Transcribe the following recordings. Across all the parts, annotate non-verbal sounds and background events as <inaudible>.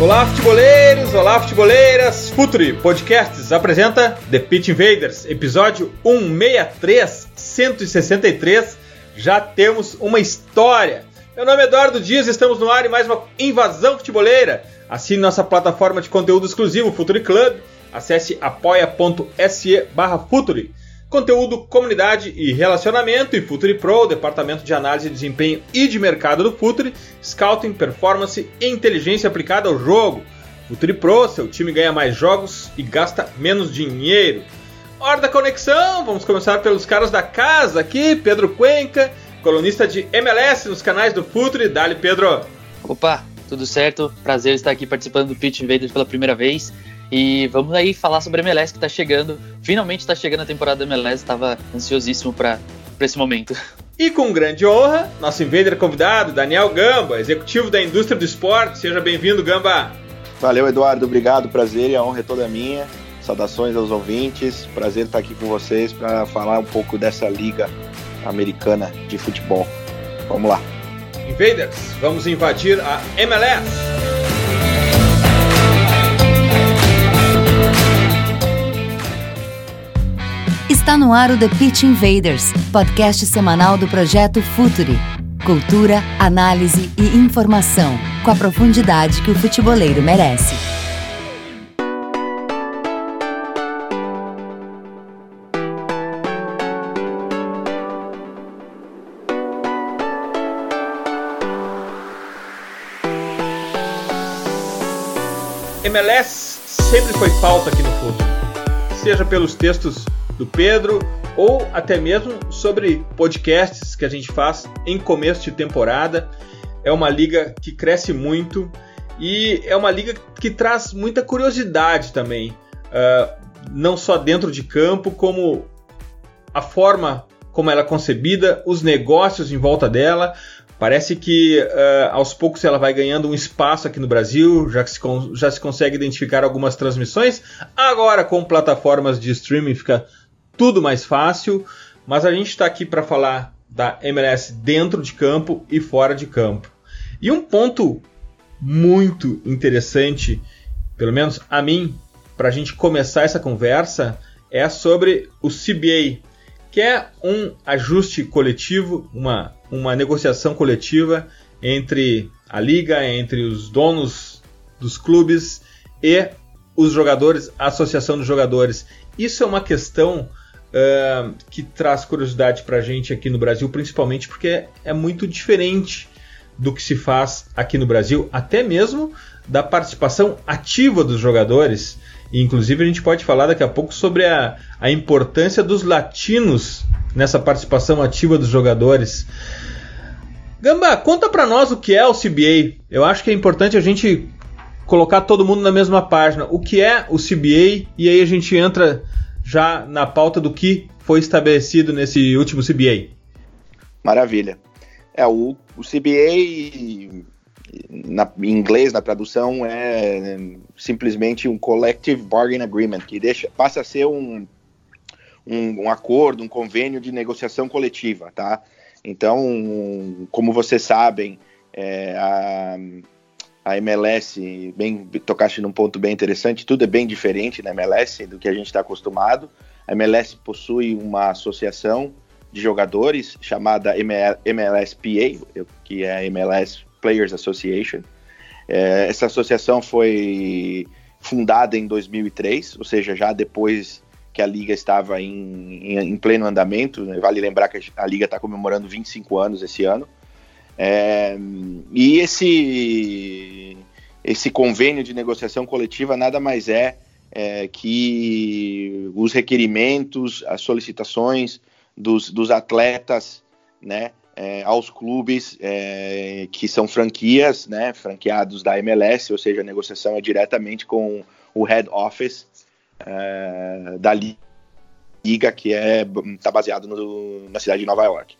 Olá, futeboleiros! Olá, futeboleiras! Futuri Podcasts apresenta The Pitch Invaders, episódio 163, 163. Já temos uma história. Meu nome é Eduardo Dias, estamos no ar em mais uma invasão futeboleira. Assine nossa plataforma de conteúdo exclusivo, Futuri Club. Acesse apoia.se barra Futuri conteúdo, comunidade e relacionamento e Futuri Pro, departamento de análise de desempenho e de mercado do Futuri, scouting, performance e inteligência aplicada ao jogo. Futuri Pro, seu time ganha mais jogos e gasta menos dinheiro. Hora da conexão, vamos começar pelos caras da casa aqui, Pedro Cuenca, colunista de MLS nos canais do Futuri. Dali, Pedro. Opa, tudo certo? Prazer estar aqui participando do Pitch Invaders pela primeira vez. E vamos aí falar sobre a MLS que está chegando. Finalmente está chegando a temporada da MLS, estava ansiosíssimo para esse momento. E com grande honra, nosso invader convidado, Daniel Gamba, executivo da indústria do esporte. Seja bem-vindo, Gamba. Valeu, Eduardo. Obrigado, prazer e a honra é toda minha. Saudações aos ouvintes. Prazer estar aqui com vocês para falar um pouco dessa liga americana de futebol. Vamos lá. Invaders, vamos invadir a MLS. Está no ar o The Pitch Invaders, podcast semanal do projeto Futuri. Cultura, análise e informação, com a profundidade que o futeboleiro merece. MLS sempre foi pauta aqui no Futuri, seja pelos textos do Pedro ou até mesmo sobre podcasts que a gente faz em começo de temporada. É uma liga que cresce muito e é uma liga que traz muita curiosidade também, uh, não só dentro de campo, como a forma como ela é concebida, os negócios em volta dela. Parece que uh, aos poucos ela vai ganhando um espaço aqui no Brasil, já se já se consegue identificar algumas transmissões. Agora, com plataformas de streaming, fica tudo mais fácil, mas a gente está aqui para falar da MLS dentro de campo e fora de campo. E um ponto muito interessante, pelo menos a mim, para a gente começar essa conversa, é sobre o CBA, que é um ajuste coletivo, uma, uma negociação coletiva entre a liga, entre os donos dos clubes e os jogadores, a associação dos jogadores. Isso é uma questão uh, que traz curiosidade para a gente aqui no Brasil, principalmente porque é muito diferente do que se faz aqui no Brasil, até mesmo da participação ativa dos jogadores. E, inclusive, a gente pode falar daqui a pouco sobre a, a importância dos latinos nessa participação ativa dos jogadores. Gamba, conta para nós o que é o CBA. Eu acho que é importante a gente colocar todo mundo na mesma página. O que é o CBA? E aí a gente entra já na pauta do que foi estabelecido nesse último CBA. Maravilha. É, o, o CBA, na, em inglês, na tradução, é simplesmente um Collective Bargain Agreement, que deixa, passa a ser um, um, um acordo, um convênio de negociação coletiva, tá? Então, como vocês sabem, é, a, a MLS, bem tocaste num ponto bem interessante, tudo é bem diferente na MLS do que a gente está acostumado. A MLS possui uma associação de jogadores chamada MLSPA, que é a MLS Players Association. É, essa associação foi fundada em 2003, ou seja, já depois que a liga estava em, em, em pleno andamento. Vale lembrar que a liga está comemorando 25 anos esse ano. É, e esse, esse convênio de negociação coletiva nada mais é, é que os requerimentos, as solicitações dos, dos atletas né, é, aos clubes é, que são franquias, né, franqueados da MLS, ou seja, a negociação é diretamente com o head office é, da liga que é está baseado no, na cidade de Nova York.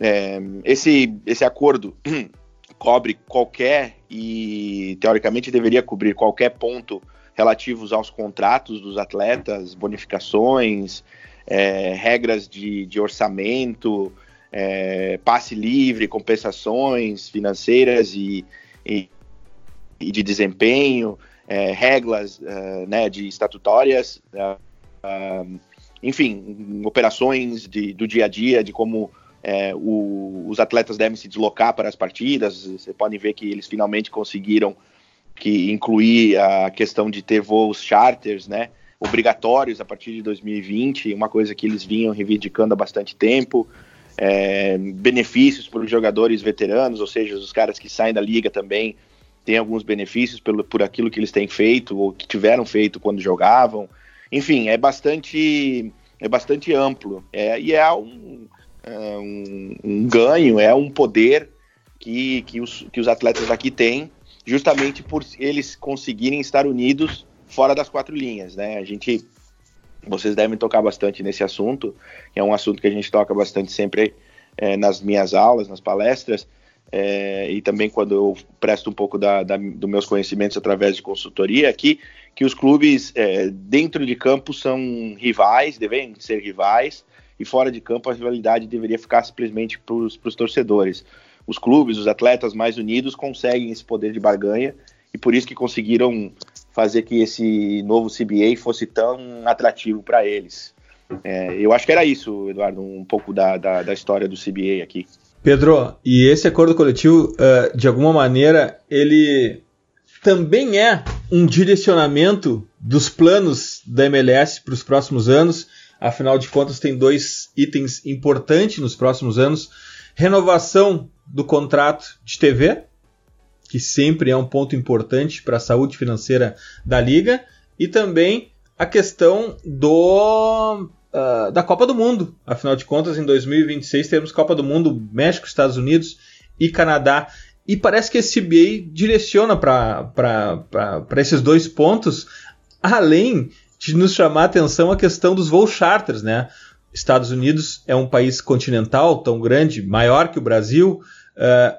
É, esse esse acordo <clears throat> cobre qualquer e teoricamente deveria cobrir qualquer ponto relativos aos contratos dos atletas, bonificações, é, regras de, de orçamento, é, passe livre, compensações financeiras e, e, e de desempenho, é, regras uh, né, de estatutórias, uh, uh, enfim, operações de, do dia a dia, de como é, o, os atletas devem se deslocar para as partidas. Você pode ver que eles finalmente conseguiram que incluir a questão de ter voos charters, né, obrigatórios a partir de 2020, uma coisa que eles vinham reivindicando há bastante tempo. É, benefícios para os jogadores veteranos, ou seja, os caras que saem da liga também têm alguns benefícios pelo, por aquilo que eles têm feito ou que tiveram feito quando jogavam. Enfim, é bastante, é bastante amplo é, e é um, é um, um, ganho, é um poder que, que, os, que os atletas aqui têm justamente por eles conseguirem estar unidos fora das quatro linhas, né? A gente, vocês devem tocar bastante nesse assunto, é um assunto que a gente toca bastante sempre é, nas minhas aulas, nas palestras, é, e também quando eu presto um pouco da, da, dos meus conhecimentos através de consultoria, aqui, que os clubes é, dentro de campo são rivais, devem ser rivais, e fora de campo a rivalidade deveria ficar simplesmente para os torcedores os clubes, os atletas mais unidos conseguem esse poder de barganha e por isso que conseguiram fazer que esse novo CBA fosse tão atrativo para eles. É, eu acho que era isso, Eduardo, um pouco da, da, da, história do CBA aqui. Pedro, e esse acordo coletivo, uh, de alguma maneira, ele também é um direcionamento dos planos da MLS para os próximos anos. Afinal de contas, tem dois itens importantes nos próximos anos: renovação do contrato de TV, que sempre é um ponto importante para a saúde financeira da liga, e também a questão do uh, da Copa do Mundo. Afinal de contas, em 2026 teremos Copa do Mundo México, Estados Unidos e Canadá. E parece que esse CBA direciona para esses dois pontos, além de nos chamar a atenção a questão dos voos charters, né? Estados Unidos é um país continental tão grande, maior que o Brasil, Uh,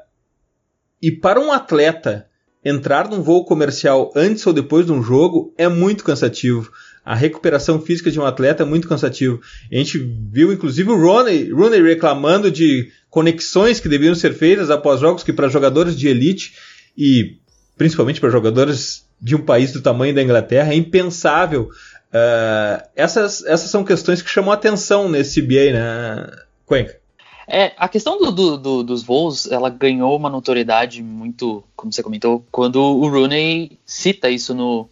e para um atleta entrar num voo comercial antes ou depois de um jogo é muito cansativo. A recuperação física de um atleta é muito cansativo. A gente viu inclusive o Rooney, Rooney reclamando de conexões que deviam ser feitas após jogos que para jogadores de elite e principalmente para jogadores de um país do tamanho da Inglaterra é impensável. Uh, essas, essas são questões que chamam atenção nesse CBA, né, Cuenca? É, a questão do, do, do, dos voos, ela ganhou uma notoriedade muito, como você comentou, quando o Rooney cita isso no,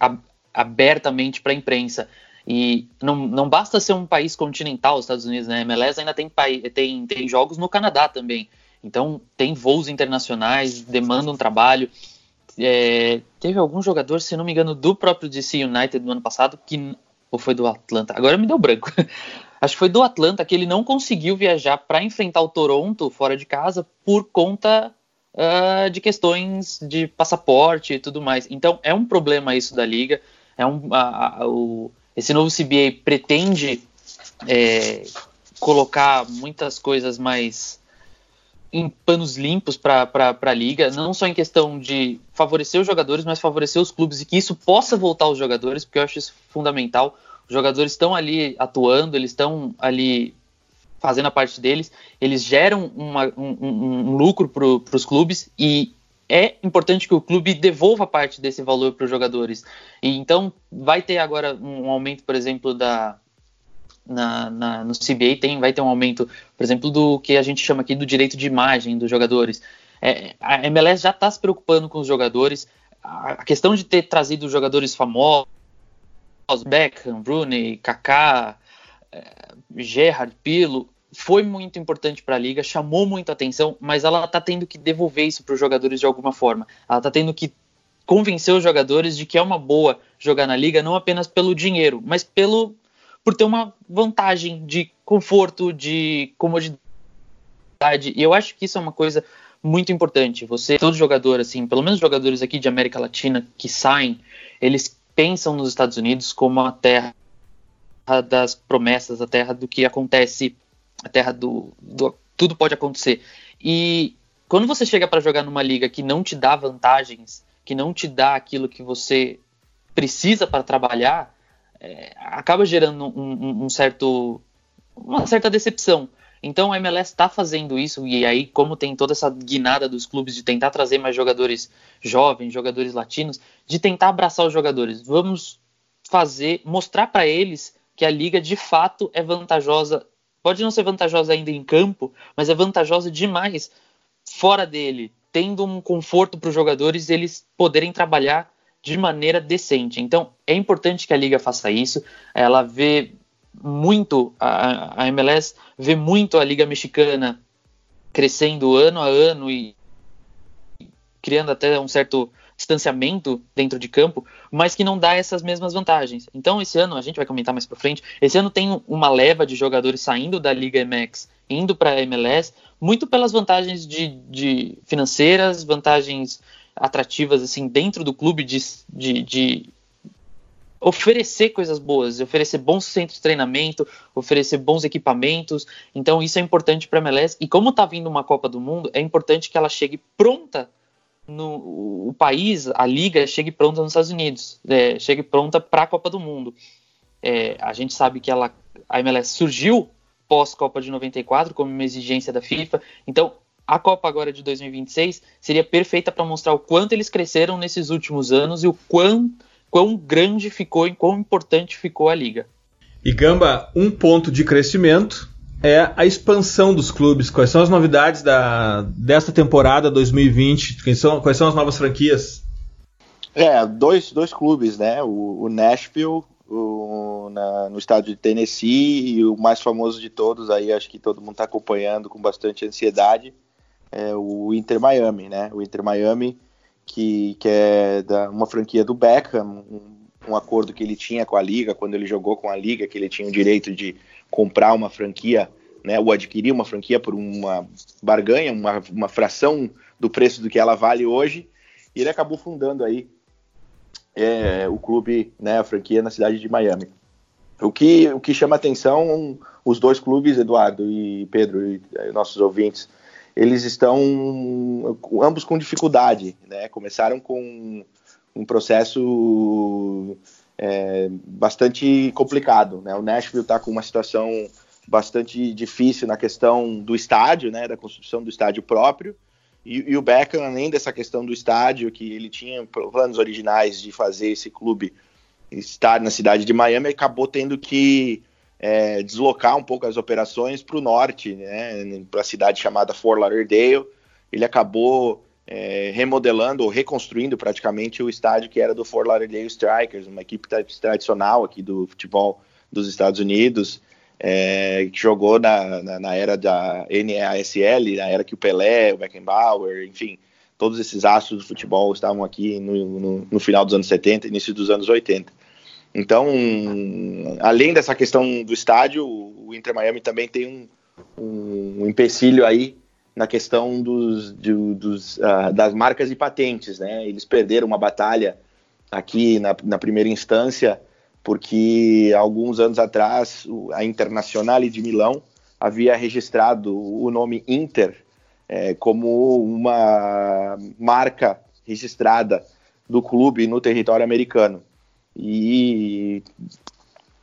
a, abertamente para a imprensa. E não, não basta ser um país continental, os Estados Unidos, né? MLS ainda tem, tem, tem jogos no Canadá também. Então tem voos internacionais, demandam um trabalho. É, teve algum jogador, se não me engano, do próprio DC United no ano passado, que ou foi do Atlanta? Agora me deu branco. <laughs> acho que foi do Atlanta que ele não conseguiu viajar para enfrentar o Toronto fora de casa por conta uh, de questões de passaporte e tudo mais. Então é um problema isso da liga. É um, a, a, o, esse novo CBA pretende é, colocar muitas coisas mais em panos limpos para a liga, não só em questão de favorecer os jogadores, mas favorecer os clubes e que isso possa voltar aos jogadores, porque eu acho isso fundamental. Os jogadores estão ali atuando, eles estão ali fazendo a parte deles, eles geram uma, um, um, um, lucro para os clubes e é importante que o clube devolva parte desse valor para os jogadores. E então vai ter agora um aumento, por exemplo, da na, na, no CBA tem, vai ter um aumento, por exemplo, do que a gente chama aqui do direito de imagem dos jogadores. É, a MLS já está se preocupando com os jogadores. A, questão de ter trazido jogadores famosos Beckham, Rooney, Kaká, eh, Gerrard, Pilo, foi muito importante para a liga, chamou muita atenção, mas ela está tendo que devolver isso para os jogadores de alguma forma. Ela está tendo que convencer os jogadores de que é uma boa jogar na liga, não apenas pelo dinheiro, mas pelo por ter uma vantagem de conforto, de comodidade. E eu acho que isso é uma coisa muito importante. Você, todo jogador, assim, pelo menos jogadores aqui de América Latina que saem, eles pensam nos Estados Unidos como a terra das promessas, a terra do que acontece, a terra do, do tudo pode acontecer. E quando você chega para jogar numa liga que não te dá vantagens, que não te dá aquilo que você precisa para trabalhar, é, acaba gerando um, um, um, certo, uma certa decepção. Então a MLS está fazendo isso, e aí, como tem toda essa guinada dos clubes de tentar trazer mais jogadores jovens, jogadores latinos, de tentar abraçar os jogadores. Vamos fazer, mostrar para eles que a liga de fato é vantajosa. Pode não ser vantajosa ainda em campo, mas é vantajosa demais fora dele, tendo um conforto para os jogadores eles poderem trabalhar de maneira decente. Então é importante que a liga faça isso. Ela vê muito a, a MLS vê muito a liga mexicana crescendo ano a ano e criando até um certo distanciamento dentro de campo, mas que não dá essas mesmas vantagens. Então, esse ano, a gente vai comentar mais para frente, esse ano tem uma leva de jogadores saindo da Liga MX, indo para a MLS, muito pelas vantagens de, de, financeiras, vantagens atrativas assim dentro do clube de, de, de oferecer coisas boas, oferecer bons centros de treinamento, oferecer bons equipamentos. Então isso é importante para a MLS. E como está vindo uma Copa do Mundo, é importante que ela chegue pronta no o país, a liga chegue pronta nos Estados Unidos, é, chegue pronta para a Copa do Mundo. É, a gente sabe que ela, a MLS surgiu pós Copa de 94 como uma exigência da FIFA. Então a Copa agora de 2026 seria perfeita para mostrar o quanto eles cresceram nesses últimos anos e o quão quão grande ficou e quão importante ficou a liga. E Gamba, um ponto de crescimento é a expansão dos clubes. Quais são as novidades da, desta temporada 2020? Quais são, quais são as novas franquias? É, dois, dois clubes, né? O, o Nashville, o, na, no estado de Tennessee, e o mais famoso de todos, aí acho que todo mundo está acompanhando com bastante ansiedade, é o Inter Miami, né? O Inter Miami que, que é da, uma franquia do Beckham, um, um, acordo que ele tinha com a liga, quando ele jogou com a liga, que ele tinha o direito de comprar uma franquia, né, ou adquirir uma franquia por uma barganha, uma, uma fração do preço do que ela vale hoje, e ele acabou fundando aí é, o clube, né, a franquia na cidade de Miami. O que, o que chama atenção, os dois clubes, Eduardo e Pedro, e, e nossos ouvintes, eles estão ambos com dificuldade, né? Começaram com um processo é, bastante complicado, né? O Nashville está com uma situação bastante difícil na questão do estádio, né? Da construção do estádio próprio. E, e, o Beckham, além dessa questão do estádio, que ele tinha planos originais de fazer esse clube estar na cidade de Miami, acabou tendo que é, deslocar um pouco as operações para o norte, né, para a cidade chamada Fort Lauderdale. Ele acabou é, remodelando ou reconstruindo praticamente o estádio que era do Fort Lauderdale Strikers, uma equipe tradicional aqui do futebol dos Estados Unidos, é, que jogou na, na, na, era da NASL, na era que o Pelé, o Beckenbauer, enfim, todos esses astros do futebol estavam aqui no, no, no final dos anos 70 início dos anos 80. Então, além dessa questão do estádio, o Inter Miami também tem um, um empecilho aí na questão dos, de, dos, uh, das marcas e patentes, né? Eles perderam uma batalha aqui na, na, primeira instância, porque alguns anos atrás a Internazionale de Milão havia registrado o nome Inter é, como uma marca registrada do clube no território americano. E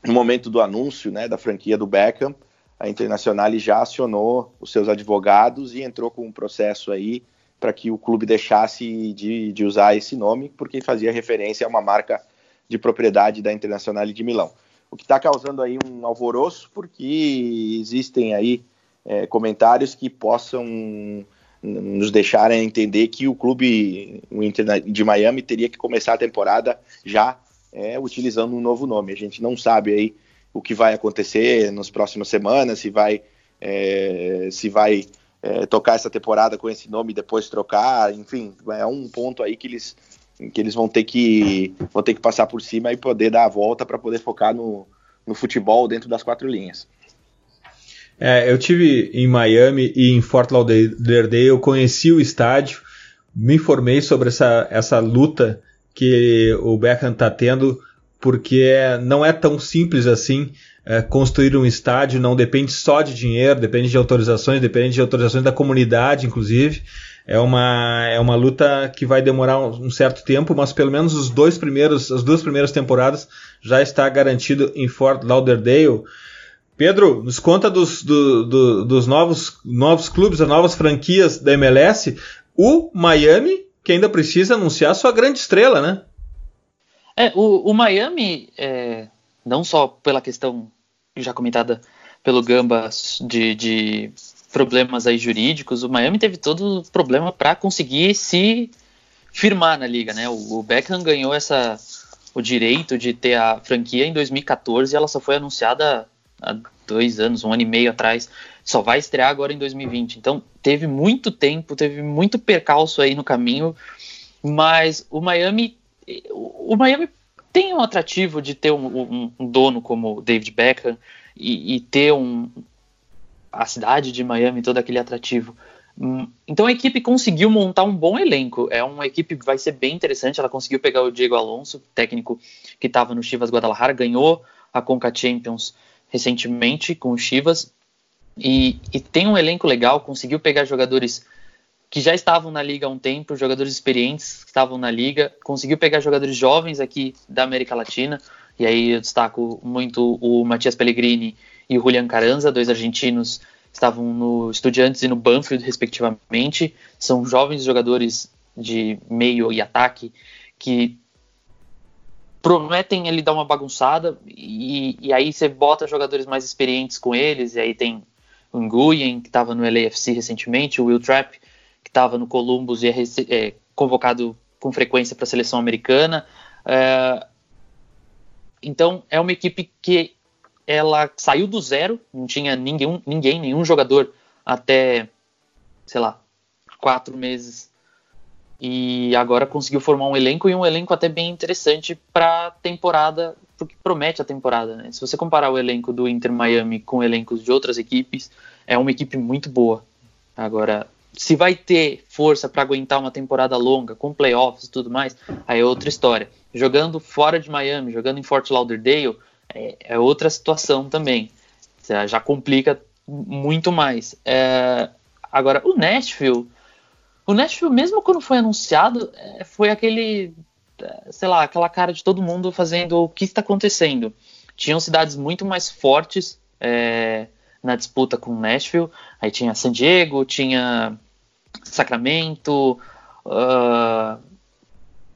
no momento do anúncio né, da franquia do Beckham, a Internacional já acionou os seus advogados e entrou com um processo aí para que o clube deixasse de, de, usar esse nome, porque fazia referência a uma marca de propriedade da Internacional de Milão. O que está causando aí um alvoroço, porque existem aí é, comentários que possam nos deixarem entender que o clube o Inter de Miami teria que começar a temporada já é, utilizando um novo nome. A gente não sabe aí o que vai acontecer nas próximas semanas, se vai, é, se vai é, tocar essa temporada com esse nome e depois trocar, enfim, é um ponto aí que eles, que eles vão ter que vão ter que passar por cima e poder dar a volta para poder focar no, no futebol dentro das quatro linhas. É, eu tive em Miami e em Fort Lauderdale, eu conheci o estádio, me informei sobre essa, essa luta que o Beckham está tendo, porque não é tão simples assim é, construir um estádio, não depende só de dinheiro, depende de autorizações, depende de autorizações da comunidade, inclusive. É uma, é uma luta que vai demorar um, um certo tempo, mas pelo menos os dois primeiros, as duas primeiras temporadas já está garantido em Fort Lauderdale. Pedro, nos conta dos, do, do, dos novos, novos clubes, as novas franquias da MLS. O Miami, que ainda precisa anunciar sua grande estrela, né? É, o, o Miami, é, não só pela questão já comentada pelo Gamba de, de problemas aí jurídicos, o Miami teve todo o problema para conseguir se firmar na liga, né? O, o Beckham ganhou essa o direito de ter a franquia em 2014 e ela só foi anunciada há dois anos, um ano e meio atrás, só vai estrear agora em 2020. Então teve muito tempo, teve muito percalço aí no caminho, mas o Miami, o Miami tem um atrativo de ter um, um, um dono como David Beckham e, e, ter um a cidade de Miami todo aquele atrativo. Hum, então a equipe conseguiu montar um bom elenco. É uma equipe que vai ser bem interessante. Ela conseguiu pegar o Diego Alonso, técnico que estava no Chivas Guadalajara, ganhou a Conca Champions recentemente com o Chivas e, e, tem um elenco legal, conseguiu pegar jogadores que já estavam na liga há um tempo, jogadores experientes que estavam na liga, conseguiu pegar jogadores jovens aqui da América Latina, e aí eu destaco muito o Matias Pellegrini e o Julian Caranza, dois argentinos estavam no Estudiantes e no Banfield, respectivamente. São jovens jogadores de meio e ataque que prometem ele dar uma bagunçada e, e, aí você bota jogadores mais experientes com eles e aí tem o Nguyen que estava no LAFC recentemente, o Will Trapp que estava no Columbus e é, é, convocado com frequência para a seleção americana. É, então é uma equipe que ela saiu do zero, não tinha ninguém, ninguém nenhum jogador até sei lá quatro meses e agora conseguiu formar um elenco e um elenco até bem interessante para a temporada, porque promete a temporada. Né? Se você comparar o elenco do Inter Miami com elencos de outras equipes, é uma equipe muito boa. Agora, se vai ter força para aguentar uma temporada longa, com playoffs e tudo mais, aí é outra história. Jogando fora de Miami, jogando em Fort Lauderdale, é, é outra situação também. Já complica muito mais. É, agora, o Nashville o Nashville, mesmo quando foi anunciado, é, foi aquele, é, sei lá, aquela cara de todo mundo fazendo o que está acontecendo. Tinham cidades muito mais fortes é, na disputa com o Nashville. Aí tinha San Diego, tinha Sacramento, uh,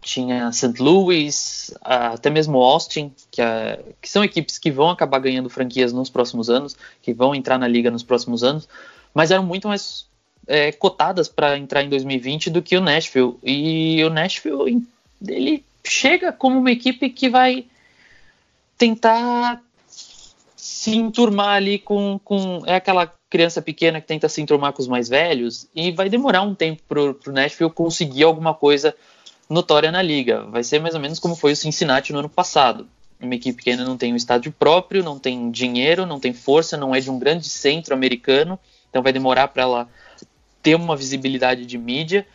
tinha St. Louis, uh, até mesmo Austin, que, uh, que, são equipes que vão acabar ganhando franquias nos próximos anos, que vão entrar na liga nos próximos anos, mas eram muito mais é, cotadas para entrar em 2020 do que o Nashville. E o Nashville ele chega como uma equipe que vai tentar se enturmar ali com, com é aquela criança pequena que tenta se enturmar com os mais velhos e vai demorar um tempo pro, pro Nashville conseguir alguma coisa notória na liga. Vai ser mais ou menos como foi o Cincinnati no ano passado. Uma equipe que ainda não tem um estádio próprio, não tem dinheiro, não tem força, não é de um grande centro americano, então vai demorar para ela ter uma visibilidade de mídia.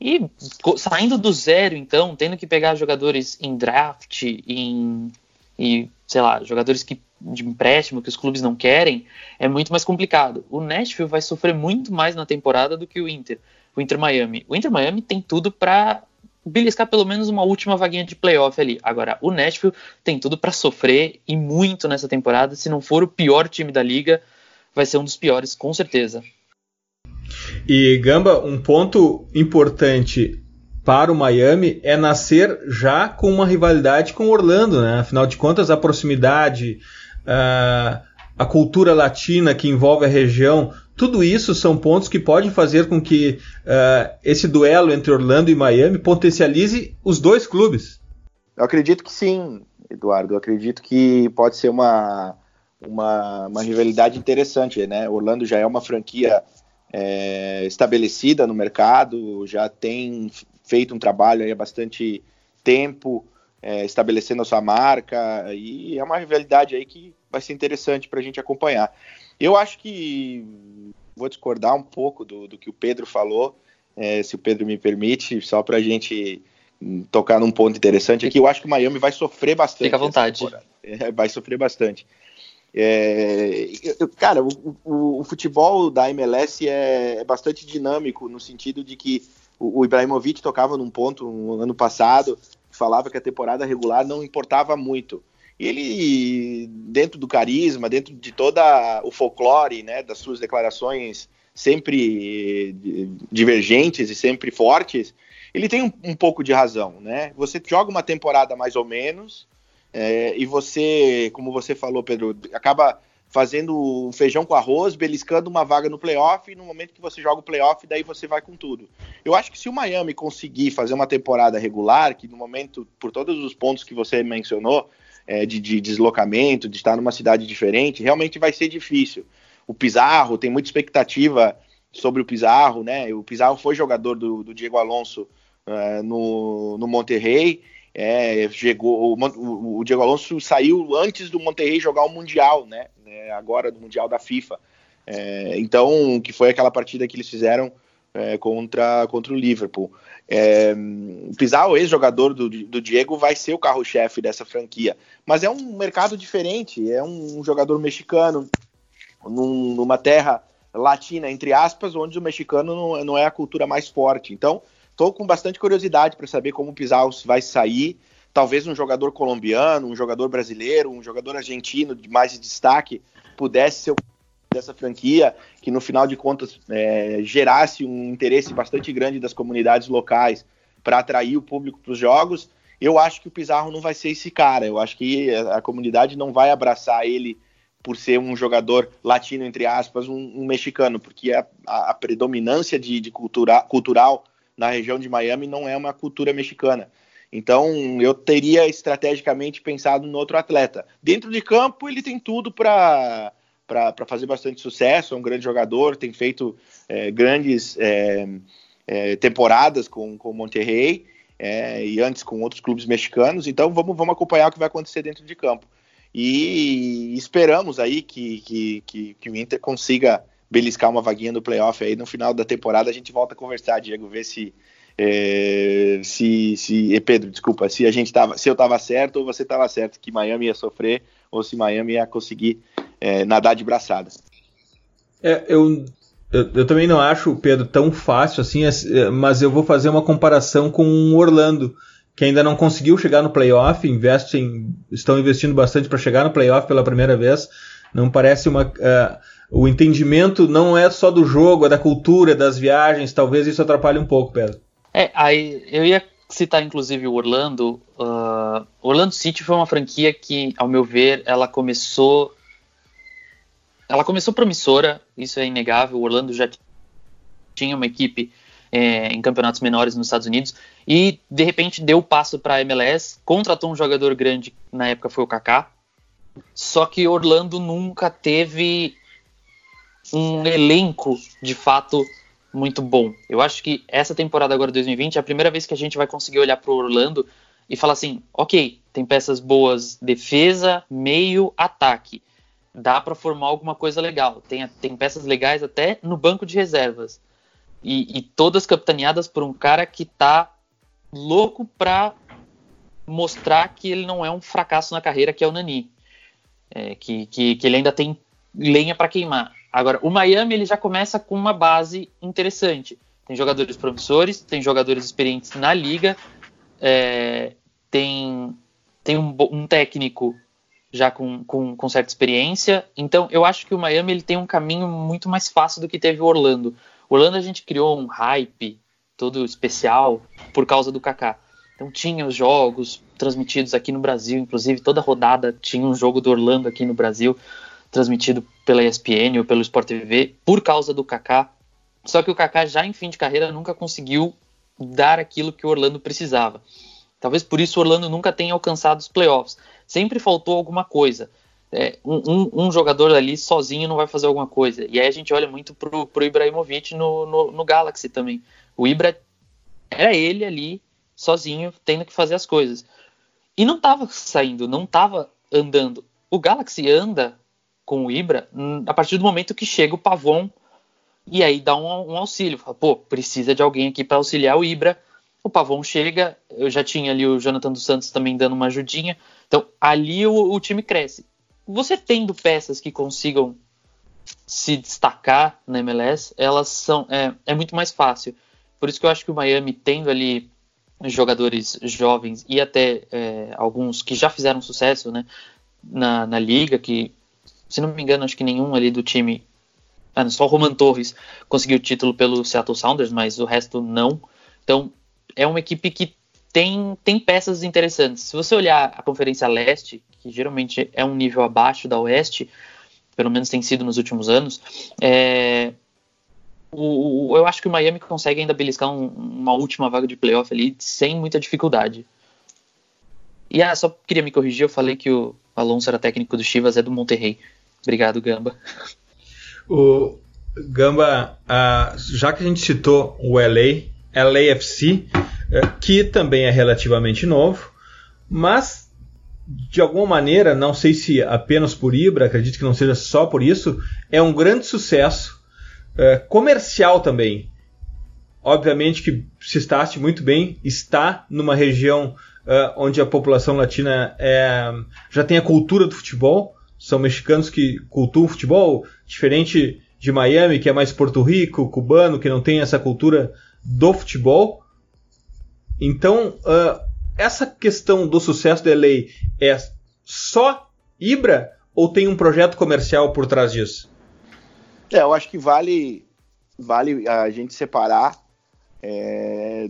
E saindo do zero, então, tendo que pegar jogadores em draft, em, e, sei lá, jogadores que, de empréstimo que os clubes não querem, é muito mais complicado. O Nashville vai sofrer muito mais na temporada do que o Inter, o Inter Miami. O Inter Miami tem tudo para beliscar pelo menos uma última vaguinha de playoff ali. Agora, o Nashville tem tudo para sofrer e muito nessa temporada. Se não for o pior time da liga, vai ser um dos piores, com certeza. E Gamba, um ponto importante para o Miami é nascer já com uma rivalidade com Orlando, né? Afinal de contas, a proximidade, uh, a cultura latina que envolve a região, tudo isso são pontos que podem fazer com que uh, esse duelo entre Orlando e Miami potencialize os dois clubes. Eu acredito que sim, Eduardo. Eu acredito que pode ser uma, uma, uma rivalidade interessante, né? Orlando já é uma franquia é, estabelecida no mercado, já tem feito um trabalho aí há bastante tempo, é, estabelecendo a sua marca, e é uma rivalidade aí que vai ser interessante para a gente acompanhar. Eu acho que vou discordar um pouco do, do que o Pedro falou, é, se o Pedro me permite, só para a gente tocar num ponto interessante aqui. Eu acho que o Miami vai sofrer bastante. Fica à vontade. É, vai sofrer bastante. É, eu, cara, o, o, o, futebol da MLS é, é, bastante dinâmico no sentido de que o, o Ibrahimovic tocava num ponto no ano passado, falava que a temporada regular não importava muito. E ele, dentro do carisma, dentro de toda o folclore, né, das suas declarações sempre divergentes e sempre fortes, ele tem um, um pouco de razão, né? Você joga uma temporada mais ou menos, é, e você, como você falou, Pedro, acaba fazendo feijão com arroz, beliscando uma vaga no playoff, e no momento que você joga o playoff, daí você vai com tudo. Eu acho que se o Miami conseguir fazer uma temporada regular, que no momento, por todos os pontos que você mencionou, é, de, de, deslocamento, de estar numa cidade diferente, realmente vai ser difícil. O Pizarro, tem muita expectativa sobre o Pizarro, né? O Pizarro foi jogador do, do Diego Alonso uh, no, no Monterrey, é, chegou, o, o, Diego Alonso saiu antes do Monterrey jogar o Mundial, né? É, agora do Mundial da FIFA. É, então, que foi aquela partida que eles fizeram é, contra, contra o Liverpool. É, Pizarro, ex-jogador do, do Diego, vai ser o carro-chefe dessa franquia. Mas é um mercado diferente, é um jogador mexicano, num, numa terra latina, entre aspas, onde o mexicano não, não é a cultura mais forte. Então, Estou com bastante curiosidade para saber como o Pizarro vai sair. Talvez um jogador colombiano, um jogador brasileiro, um jogador argentino de mais de destaque pudesse ser o dessa franquia, que no final de contas é, gerasse um interesse bastante grande das comunidades locais para atrair o público para os jogos. Eu acho que o Pizarro não vai ser esse cara. Eu acho que a, comunidade não vai abraçar ele por ser um jogador latino, entre aspas, um, um mexicano, porque a, a, a predominância de, de cultura, cultural na região de Miami não é uma cultura mexicana. Então, eu teria estrategicamente pensado no outro atleta. Dentro de campo, ele tem tudo para fazer bastante sucesso, é um grande jogador, tem feito é, grandes é, é, temporadas com, com o Monterrey é, e antes com outros clubes mexicanos, então vamos, vamos acompanhar o que vai acontecer dentro de campo. E esperamos aí que, que, que, que o Inter consiga beliscar uma vaguinha no playoff aí no final da temporada a gente volta a conversar, Diego, ver se é, se, se Pedro, desculpa, se a gente tava, se eu estava certo ou você estava certo que Miami ia sofrer ou se Miami ia conseguir é, nadar de braçada. É, eu, eu, eu, também não acho, Pedro, tão fácil assim, é, mas eu vou fazer uma comparação com Orlando, que ainda não conseguiu chegar no playoff, investem, estão investindo bastante para chegar no playoff pela primeira vez. Não parece uma. Uh, o entendimento não é só do jogo, é da cultura, das viagens. Talvez isso atrapalhe um pouco, Pedro. É, aí eu ia citar inclusive o Orlando. Uh, Orlando City foi uma franquia que, ao meu ver, ela começou. Ela começou promissora, isso é inegável. O Orlando já tinha uma equipe é, em campeonatos menores nos Estados Unidos e de repente deu o passo para a MLS, contratou um jogador grande, na época foi o Kaká. Só que Orlando nunca teve um elenco de fato muito bom. Eu acho que essa temporada agora 2020 é a primeira vez que a gente vai conseguir olhar para o Orlando e falar assim, ok, tem peças boas, defesa, meio, ataque. Dá para formar alguma coisa legal. Tem, tem peças legais até no banco de reservas. E, e todas capitaneadas por um cara que tá louco para mostrar que ele não é um fracasso na carreira, que é o Nani. É, que, que, que ele ainda tem lenha para queimar. Agora, o Miami ele já começa com uma base interessante. Tem jogadores promissores, tem jogadores experientes na liga, é, tem, tem um, um, técnico já com, com, com, certa experiência. Então, eu acho que o Miami ele tem um caminho muito mais fácil do que teve o Orlando. O Orlando a gente criou um hype todo especial por causa do Kaká. Então tinha os jogos transmitidos aqui no Brasil, inclusive toda rodada tinha um jogo do Orlando aqui no Brasil transmitido pela ESPN ou pelo Sport TV por causa do Kaká. Só que o Kaká já em fim de carreira nunca conseguiu dar aquilo que o Orlando precisava. Talvez por isso o Orlando nunca tenha alcançado os playoffs. Sempre faltou alguma coisa. É, um, um, jogador ali sozinho não vai fazer alguma coisa. E aí a gente olha muito pro, pro Ibrahimovic no, no, no Galaxy também. O Ibra era ele ali, sozinho, tendo que fazer as coisas. E não estava saindo, não estava andando. O Galaxy anda com o Ibra a partir do momento que chega o Pavon e aí dá um, um auxílio. Fala, pô, precisa de alguém aqui para auxiliar o Ibra. o Pavon chega, eu já tinha ali o Jonathan dos Santos também dando uma ajudinha, então ali o, o time cresce. Você tendo peças que consigam se destacar na MLS, elas são é, é muito mais fácil. Por isso que eu acho que o Miami tendo ali jogadores jovens e até é, alguns que já fizeram sucesso né, na, na liga, que se não me engano acho que nenhum ali do time, ah, só o Roman Torres conseguiu o título pelo Seattle Sounders, mas o resto não. Então é uma equipe que tem, tem peças interessantes. Se você olhar a Conferência Leste, que geralmente é um nível abaixo da Oeste, pelo menos tem sido nos últimos anos, é, o, o, eu acho que o Miami consegue ainda beliscar um, uma última vaga de playoff ali sem muita dificuldade. E ah, só queria me corrigir, eu falei que o Alonso era técnico do Chivas, é do Monterrey. Obrigado, Gamba. O Gamba, ah, já que a gente citou o LA, LAFC, eh, que também é relativamente novo, mas de alguma maneira, não sei se apenas por Ibra, acredito que não seja só por isso, é um grande sucesso é, comercial também. Obviamente que se está muito bem, está numa região uh, onde a população latina é, já tem a cultura do futebol, são mexicanos que cultuam futebol, diferente de Miami, que é mais Porto Rico, cubano, que não tem essa cultura do futebol. Então, uh, essa questão do sucesso da LA é só Ibra ou tem um projeto comercial por trás disso? É, eu acho que vale, vale a gente separar é,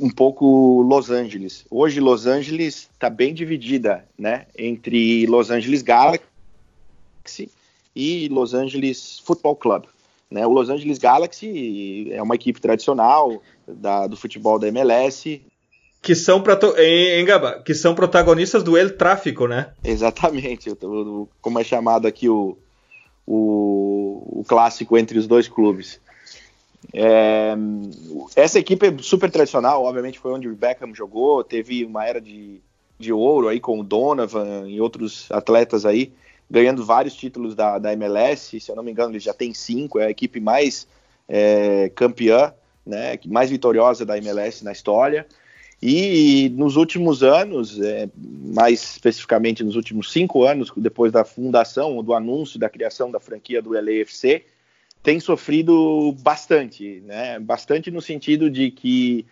um pouco Los Angeles. Hoje Los Angeles está bem dividida, né, entre Los Angeles Galaxy e Los Angeles Football Club. Né? O Los Angeles Galaxy é uma equipe tradicional da, do futebol da MLS, que são, em, Gaba, que são protagonistas do El Tráfico, né? Exatamente, como é chamado aqui o, o, o clássico entre os dois clubes. É, essa equipe é super tradicional, obviamente foi onde o Beckham jogou, teve uma era de, de ouro aí com o Donovan e outros atletas aí, ganhando vários títulos da, da MLS, se eu não me engano ele já tem cinco, é a equipe mais é, campeã, né, mais vitoriosa da MLS na história, e nos últimos anos, é, mais especificamente nos últimos cinco anos, depois da fundação, do anúncio da criação da franquia do LAFC, tem sofrido bastante, né? Bastante no sentido de que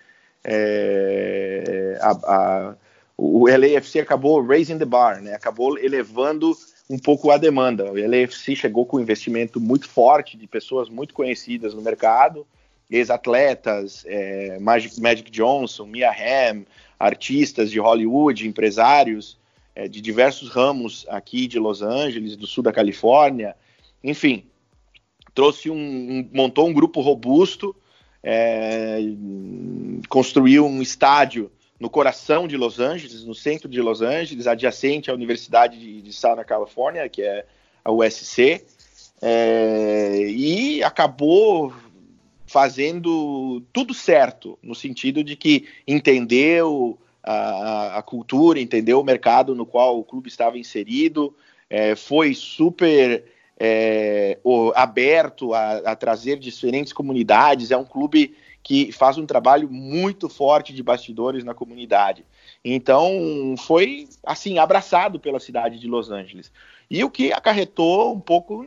é, a, a, o LAFC acabou raising the bar, né? Acabou elevando um pouco a demanda. O LAFC chegou com um investimento muito forte de pessoas muito conhecidas no mercado, ex-atletas, é, Magic, Magic, Johnson, Mia Hamm, artistas de Hollywood, empresários é, de diversos ramos aqui de Los Angeles, do sul da Califórnia, enfim, trouxe um, um montou um grupo robusto, é, construiu um estádio no coração de Los Angeles, no centro de Los Angeles, adjacente à Universidade de, de Southern California, que é a USC, é, e acabou fazendo tudo certo, no sentido de que entendeu a, a cultura, entendeu o mercado no qual o clube estava inserido, é, foi super é, o, aberto a, a trazer diferentes comunidades, é um clube que faz um trabalho muito forte de bastidores na comunidade. Então, foi assim abraçado pela cidade de Los Angeles. E o que acarretou um pouco,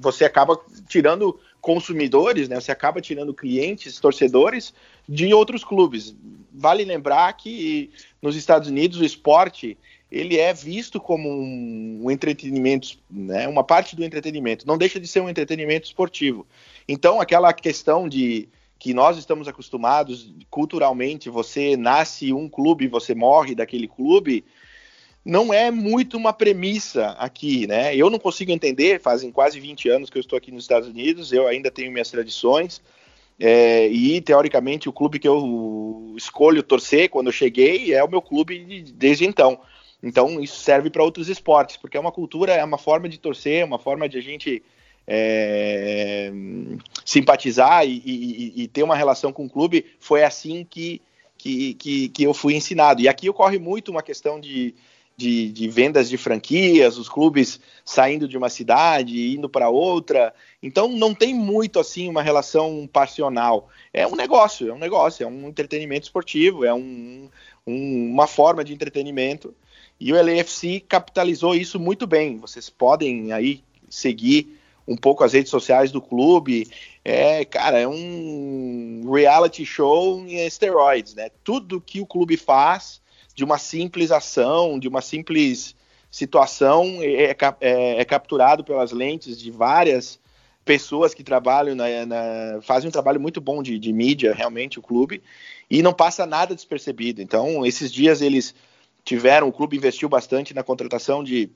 você acaba tirando consumidores, né? Você acaba tirando clientes, torcedores de outros clubes. Vale lembrar que nos Estados Unidos o esporte ele é visto como um, entretenimento, né? Uma parte do entretenimento. Não deixa de ser um entretenimento esportivo. Então aquela questão de que nós estamos acostumados culturalmente, você nasce um clube, você morre daquele clube, não é muito uma premissa aqui, né? Eu não consigo entender, fazem quase 20 anos que eu estou aqui nos Estados Unidos, eu ainda tenho minhas tradições, é, e teoricamente o clube que eu escolho torcer quando eu cheguei é o meu clube desde então. Então isso serve para outros esportes, porque é uma cultura, é uma forma de torcer, é uma forma de a gente é, simpatizar e, e, e, ter uma relação com o clube. Foi assim que, que, que, que eu fui ensinado. E aqui ocorre muito uma questão de de, de, vendas de franquias, os clubes saindo de uma cidade indo para outra. Então não tem muito assim uma relação passional. É um negócio, é um negócio, é um entretenimento esportivo, é um, um, uma forma de entretenimento. E o LAFC capitalizou isso muito bem. Vocês podem aí seguir um pouco as redes sociais do clube. É, cara, é um reality show em esteroides, né? Tudo que o clube faz de uma simples ação, de uma simples situação, é, é, é capturado pelas lentes de várias pessoas que trabalham, na, na, fazem um trabalho muito bom de, de mídia, realmente, o clube, e não passa nada despercebido. Então, esses dias eles tiveram, o clube investiu bastante na contratação de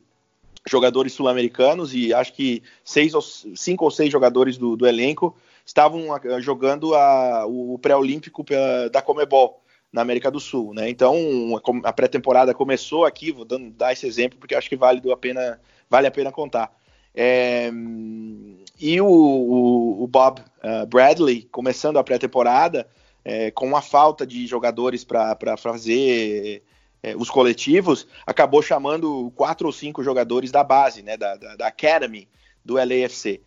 jogadores sul-americanos e acho que seis ou, cinco ou seis jogadores do, do elenco estavam jogando a, o pré-olímpico da Comebol na América do Sul, né? Então a pré-temporada começou aqui, vou dando, dar esse exemplo porque acho que vale a pena, vale a pena contar. É, e o, o, o Bob uh, Bradley começando a pré-temporada é, com a falta de jogadores para fazer é, os coletivos, acabou chamando quatro ou cinco jogadores da base, né, da, da, da Academy do LAFC.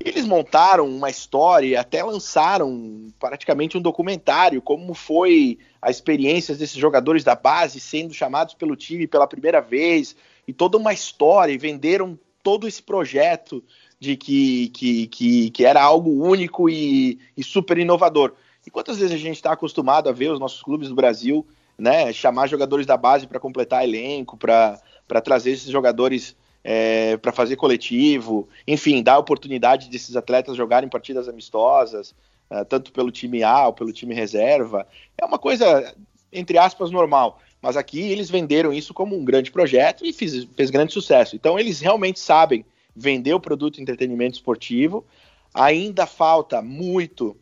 Eles montaram uma história até lançaram praticamente um documentário como foi a experiência desses jogadores da base sendo chamados pelo time pela primeira vez e toda uma história e venderam todo esse projeto de que, que, que, que era algo único e, e, super inovador. E quantas vezes a gente está acostumado a ver os nossos clubes do Brasil né, chamar jogadores da base para completar elenco, para trazer esses jogadores é, para fazer coletivo, enfim, dar oportunidade desses atletas jogarem partidas amistosas, uh, tanto pelo time A ou pelo time reserva. É uma coisa, entre aspas, normal. Mas aqui eles venderam isso como um grande projeto e fiz, fez grande sucesso. Então eles realmente sabem vender o produto entretenimento esportivo. Ainda falta muito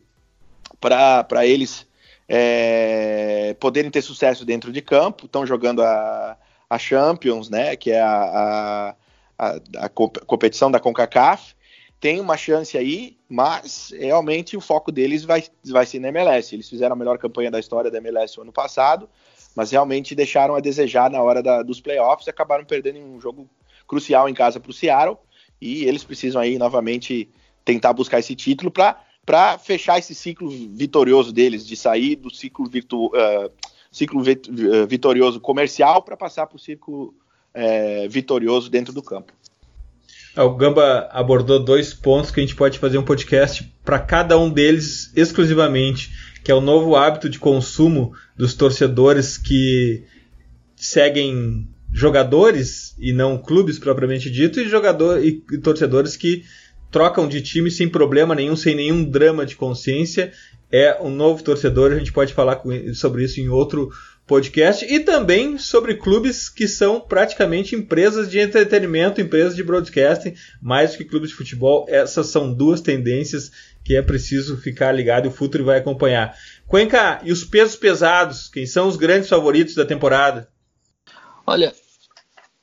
para eles é, poderem ter sucesso dentro de campo. Estão jogando a, a Champions, né? Que é a, a, a, competição da CONCACAF. Tem uma chance aí, mas realmente o foco deles vai, vai ser na MLS. Eles fizeram a melhor campanha da história da MLS no ano passado, mas realmente deixaram a desejar na hora da, dos playoffs e acabaram perdendo um jogo crucial em casa para o Seattle. E eles precisam aí novamente tentar buscar esse título para para fechar esse ciclo vitorioso deles, de sair do ciclo, virtu, uh, ciclo uh, vitorioso comercial para passar para o ciclo uh, vitorioso dentro do campo. É, o Gamba abordou dois pontos que a gente pode fazer um podcast para cada um deles exclusivamente, que é o novo hábito de consumo dos torcedores que seguem jogadores e não clubes propriamente dito, e jogador e, e torcedores que trocam de time sem problema nenhum, sem nenhum drama de consciência. É um novo torcedor, a gente pode falar sobre isso em outro podcast e também sobre clubes que são praticamente empresas de entretenimento, empresas de broadcasting, mais do que clubes de futebol. Essas são duas tendências que é preciso ficar ligado e o futuro vai acompanhar. Cuenca, e os pesos pesados? Quem são os grandes favoritos da temporada? Olha,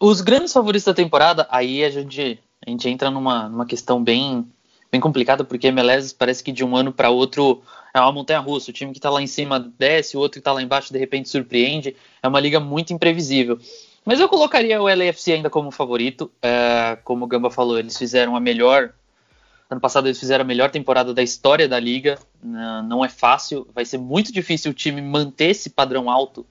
os grandes favoritos da temporada, aí a gente a gente entra numa, numa questão bem, bem complicada, porque a MLS parece que de um ano para outro é uma montanha russa. O time que está lá em cima desce, o outro que está lá embaixo de repente surpreende. É uma liga muito imprevisível. Mas eu colocaria o LAFC ainda como favorito. É, como o Gamba falou, eles fizeram a melhor. Ano passado eles fizeram a melhor temporada da história da liga. Não é fácil, vai ser muito difícil o time manter esse padrão alto.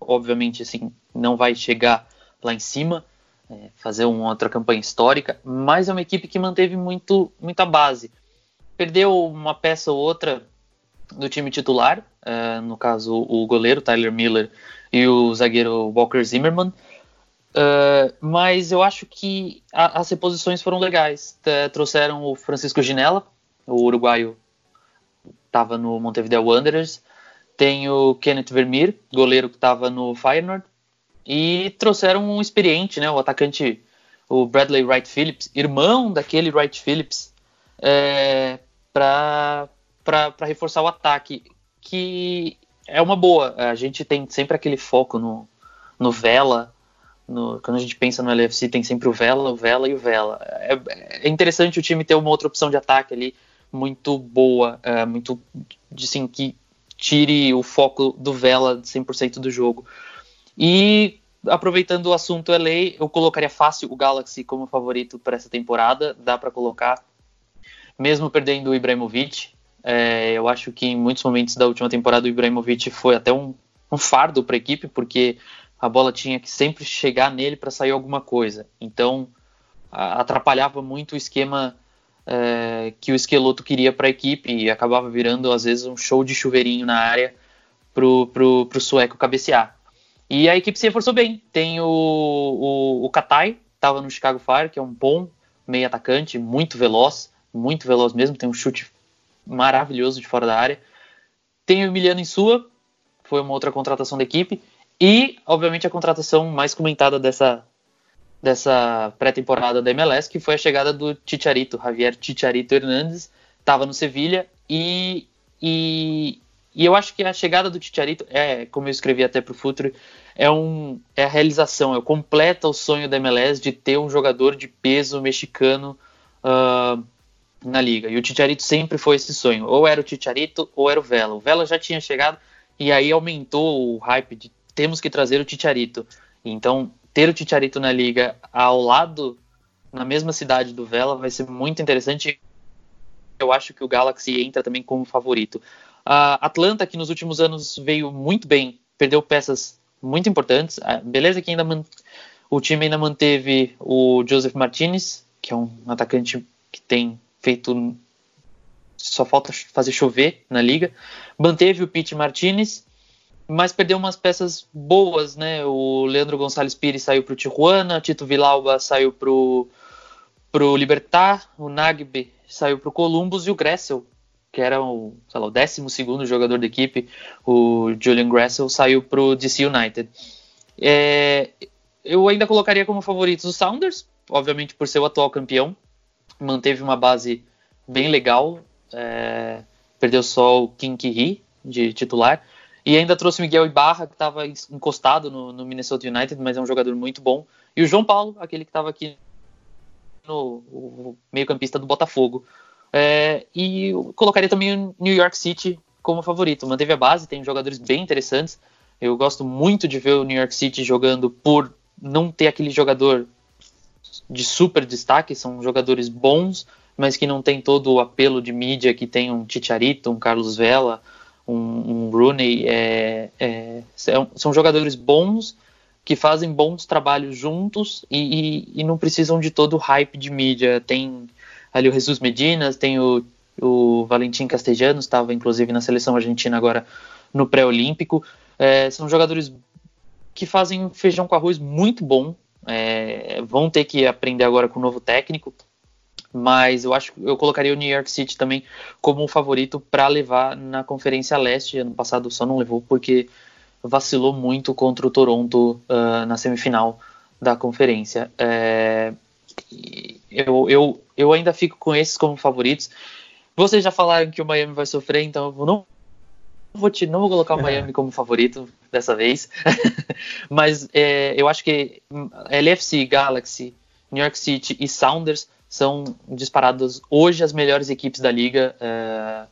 Obviamente, assim, não vai chegar lá em cima é, fazer uma outra campanha histórica, mas é uma equipe que manteve muito, muita base. Perdeu uma peça ou outra do time titular, é, no caso o goleiro Tyler Miller e o zagueiro Walker Zimmerman, é, mas eu acho que a, as reposições foram legais. É, trouxeram o Francisco Ginella, o uruguaio estava no Montevideo Wanderers, tem o Kenneth Vermeer, goleiro que estava no Feyenoord, e trouxeram um experiente, né, o atacante, o Bradley Wright Phillips, irmão daquele Wright Phillips, é, para reforçar o ataque, que é uma boa. A gente tem sempre aquele foco no, no Vela, no, quando a gente pensa no LFC, tem sempre o Vela, o Vela e o Vela. É, é interessante o time ter uma outra opção de ataque ali muito boa, é, muito assim, que tire o foco do Vela 100% do jogo. E aproveitando o assunto LA, eu colocaria fácil o Galaxy como favorito para essa temporada, dá para colocar, mesmo perdendo o Ibrahimovic. É, eu acho que em muitos momentos da última temporada o Ibrahimovic foi até um, um fardo para a equipe, porque a bola tinha que sempre chegar nele para sair alguma coisa. Então a, atrapalhava muito o esquema é, que o Esqueloto queria para a equipe e acabava virando às vezes um show de chuveirinho na área pro, pro sueco cabecear. E a equipe se reforçou bem. Tem o, o, o Katai, estava no Chicago Fire, que é um bom meio atacante, muito veloz, muito veloz mesmo, tem um chute maravilhoso de fora da área. Tem o Emiliano Insua, foi uma outra contratação da equipe. E, obviamente, a contratação mais comentada dessa, dessa pré-temporada da MLS, que foi a chegada do Chicharito, Javier Chicharito Hernandes, estava no Sevilha e, e, e, eu acho que a chegada do Chicharito, é, como eu escrevi até para o Futuro, é, um, é a realização, é completa o sonho da MLS de ter um jogador de peso mexicano uh, na liga. E o Chicharito sempre foi esse sonho, ou era o Chicharito ou era o Vela. O Vela já tinha chegado e aí aumentou o hype de temos que trazer o Chicharito. Então, ter o Chicharito na liga ao lado, na mesma cidade do Vela, vai ser muito interessante. Eu acho que o Galaxy entra também como favorito. A Atlanta, que nos últimos anos veio muito bem, perdeu peças muito importantes. Beleza que ainda man... o time ainda manteve o Joseph Martinez, que é um atacante que tem feito só falta fazer chover na liga. Manteve o Pete Martinez, mas perdeu umas peças boas, né? O Leandro Gonçalves Pires saiu para o Tijuana, Tito Vilauba saiu para o Libertar, o Nagbe saiu para o Columbus e o Gressel, que era o, lá, o 12 jogador da equipe, o Julian Gressel, saiu para o DC United. É, eu ainda colocaria como favoritos os Sounders, obviamente por ser o atual campeão, manteve uma base bem legal, é, perdeu só o Kim Ki de titular, e ainda trouxe Miguel Ibarra, que estava encostado no, no, Minnesota United, mas é um jogador muito bom. E o João Paulo, aquele que estava aqui no meio-campista do Botafogo. É, e colocaria também o New York City como favorito. Manteve a base, tem jogadores bem interessantes. Eu gosto muito de ver o New York City jogando por não ter aquele jogador de super destaque, são jogadores bons, mas que não tem todo o apelo de mídia que tem um Chicharito, um Carlos Vela, um, um Rooney, é, é, são jogadores bons que fazem bons trabalhos juntos e, e, e, não precisam de todo o hype de mídia. Tem ali o Jesus Medinas, tem o, o Valentim Castellanos, estava inclusive na seleção argentina agora no pré-olímpico. É, são jogadores que fazem feijão com arroz muito bom. É, vão ter que aprender agora com o novo técnico, mas eu acho eu colocaria o New York City também como um favorito para levar na Conferência Leste. Ano passado só não levou porque vacilou muito contra o Toronto uh, na semifinal da conferência. É, eu, eu, eu ainda fico com esses como favoritos. Vocês já falaram que o Miami vai sofrer, então eu não vou, te, não vou colocar o Miami <laughs> como favorito dessa vez. <laughs> Mas é, eu acho que LFC, Galaxy, New York City e Sounders são disparadas hoje as melhores equipes da liga é,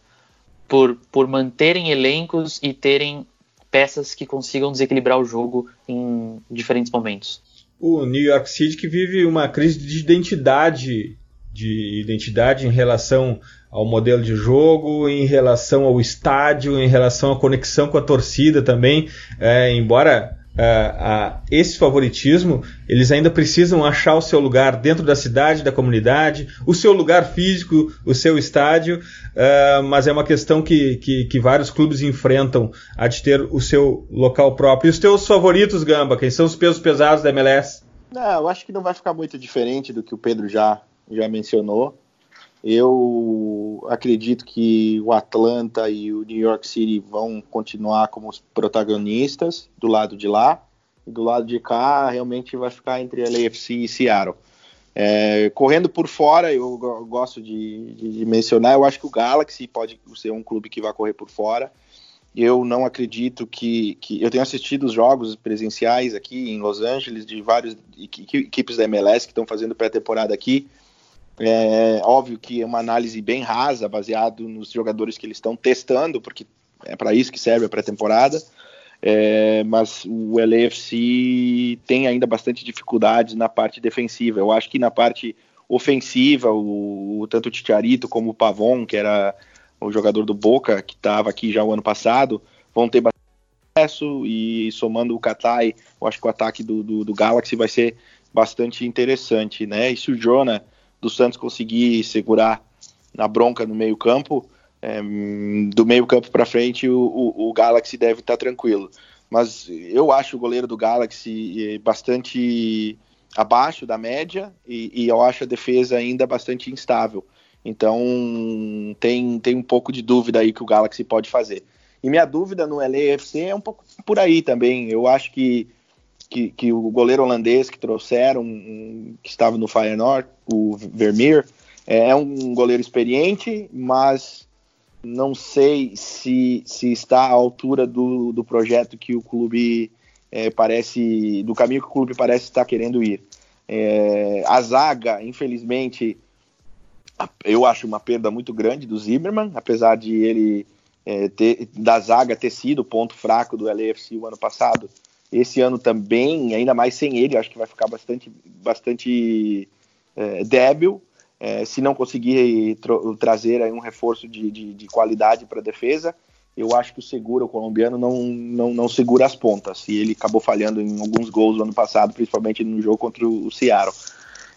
por, por manterem elencos e terem peças que consigam desequilibrar o jogo em diferentes momentos. O New York City que vive uma crise de identidade, de identidade em relação ao modelo de jogo, em relação ao estádio, em relação à conexão com a torcida também. É, embora uh, esse favoritismo, eles ainda precisam achar o seu lugar dentro da cidade, da comunidade, o seu lugar físico, o seu estádio, uh, mas é uma questão que, que, que, vários clubes enfrentam a de ter o seu local próprio. E os teus favoritos, Gamba, quem são os pesos pesados da MLS? Não, eu acho que não vai ficar muito diferente do que o Pedro já, já mencionou. Eu acredito que o Atlanta e o New York City vão continuar como os protagonistas do lado de lá. E do lado de cá, realmente vai ficar entre LAFC e Seattle. É, correndo por fora, eu gosto de, de, mencionar, eu acho que o Galaxy pode ser um clube que vai correr por fora. Eu não acredito que, que, Eu tenho assistido os jogos presenciais aqui em Los Angeles de várias equipes da MLS que estão fazendo pré-temporada aqui. É óbvio que é uma análise bem rasa, baseado nos jogadores que eles estão testando, porque é para isso que serve a pré-temporada. é, mas o LAFC tem ainda bastante dificuldades na parte defensiva. Eu acho que na parte ofensiva, o, o tanto o Titiarito como o Pavon, que era o jogador do Boca, que estava aqui já o ano passado, vão ter bastante e somando o Katai, eu acho que o ataque do, do, do, Galaxy vai ser bastante interessante, né? E se o Jonah do Santos conseguir segurar na bronca no meio campo, é, do meio campo para frente o, o, o, Galaxy deve estar tá tranquilo. Mas eu acho o goleiro do Galaxy é, bastante abaixo da média e, e eu acho a defesa ainda bastante instável. Então tem, tem um pouco de dúvida aí que o Galaxy pode fazer. E minha dúvida no LAFC é um pouco por aí também. Eu acho que, que, que o goleiro holandês que trouxeram, um, que estava no Feyenoord, o Vermeer, é, é um goleiro experiente, mas não sei se, se está à altura do, do projeto que o clube é, parece, do caminho que o clube parece estar querendo ir. É, a zaga, infelizmente, eu acho uma perda muito grande do Zimmermann, apesar de ele é, ter, da zaga ter sido o ponto fraco do LAFC o ano passado. Esse ano também, ainda mais sem ele, acho que vai ficar bastante, bastante é, débil. É, se não conseguir trazer aí um reforço de, de, de qualidade para a defesa, eu acho que o seguro o colombiano não, não, não segura as pontas. E ele acabou falhando em alguns gols no ano passado, principalmente no jogo contra o Seattle.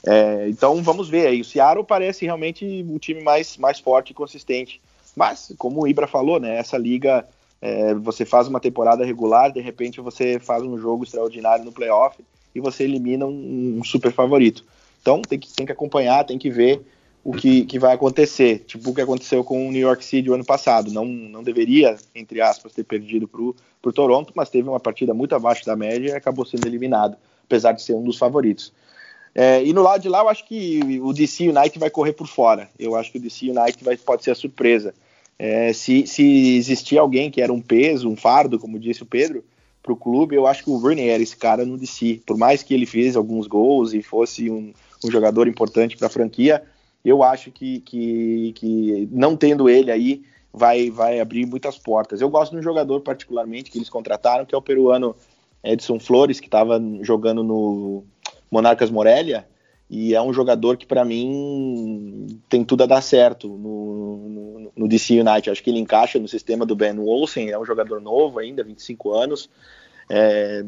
É, então vamos ver aí. O Seattle parece realmente o time mais, mais forte e consistente. Mas, como o Ibra falou, né, essa liga, é, você faz uma temporada regular, de repente você faz um jogo extraordinário no playoff e você elimina um, um super favorito. Então tem que, tem que acompanhar, tem que ver o que, que vai acontecer. Tipo o que aconteceu com o New York City o ano passado. Não, não deveria, entre aspas, ter perdido para o Toronto, mas teve uma partida muito abaixo da média e acabou sendo eliminado, apesar de ser um dos favoritos. É, e no lado de lá, eu acho que o DC United vai correr por fora. Eu acho que o DC United vai, pode ser a surpresa. É, se, se existir alguém que era um peso, um fardo, como disse o Pedro, para o clube, eu acho que o Rooney era esse cara no DC. Por mais que ele fez alguns gols e fosse um, um jogador importante para a franquia, eu acho que, que, que não tendo ele aí vai, vai abrir muitas portas. Eu gosto de um jogador particularmente que eles contrataram, que é o peruano Edson Flores, que estava jogando no Monarcas Morelia, e é um jogador que para mim tem tudo a dar certo no, no, no, DC United. Acho que ele encaixa no sistema do Ben Olsen, é um jogador novo ainda, 25 anos. É,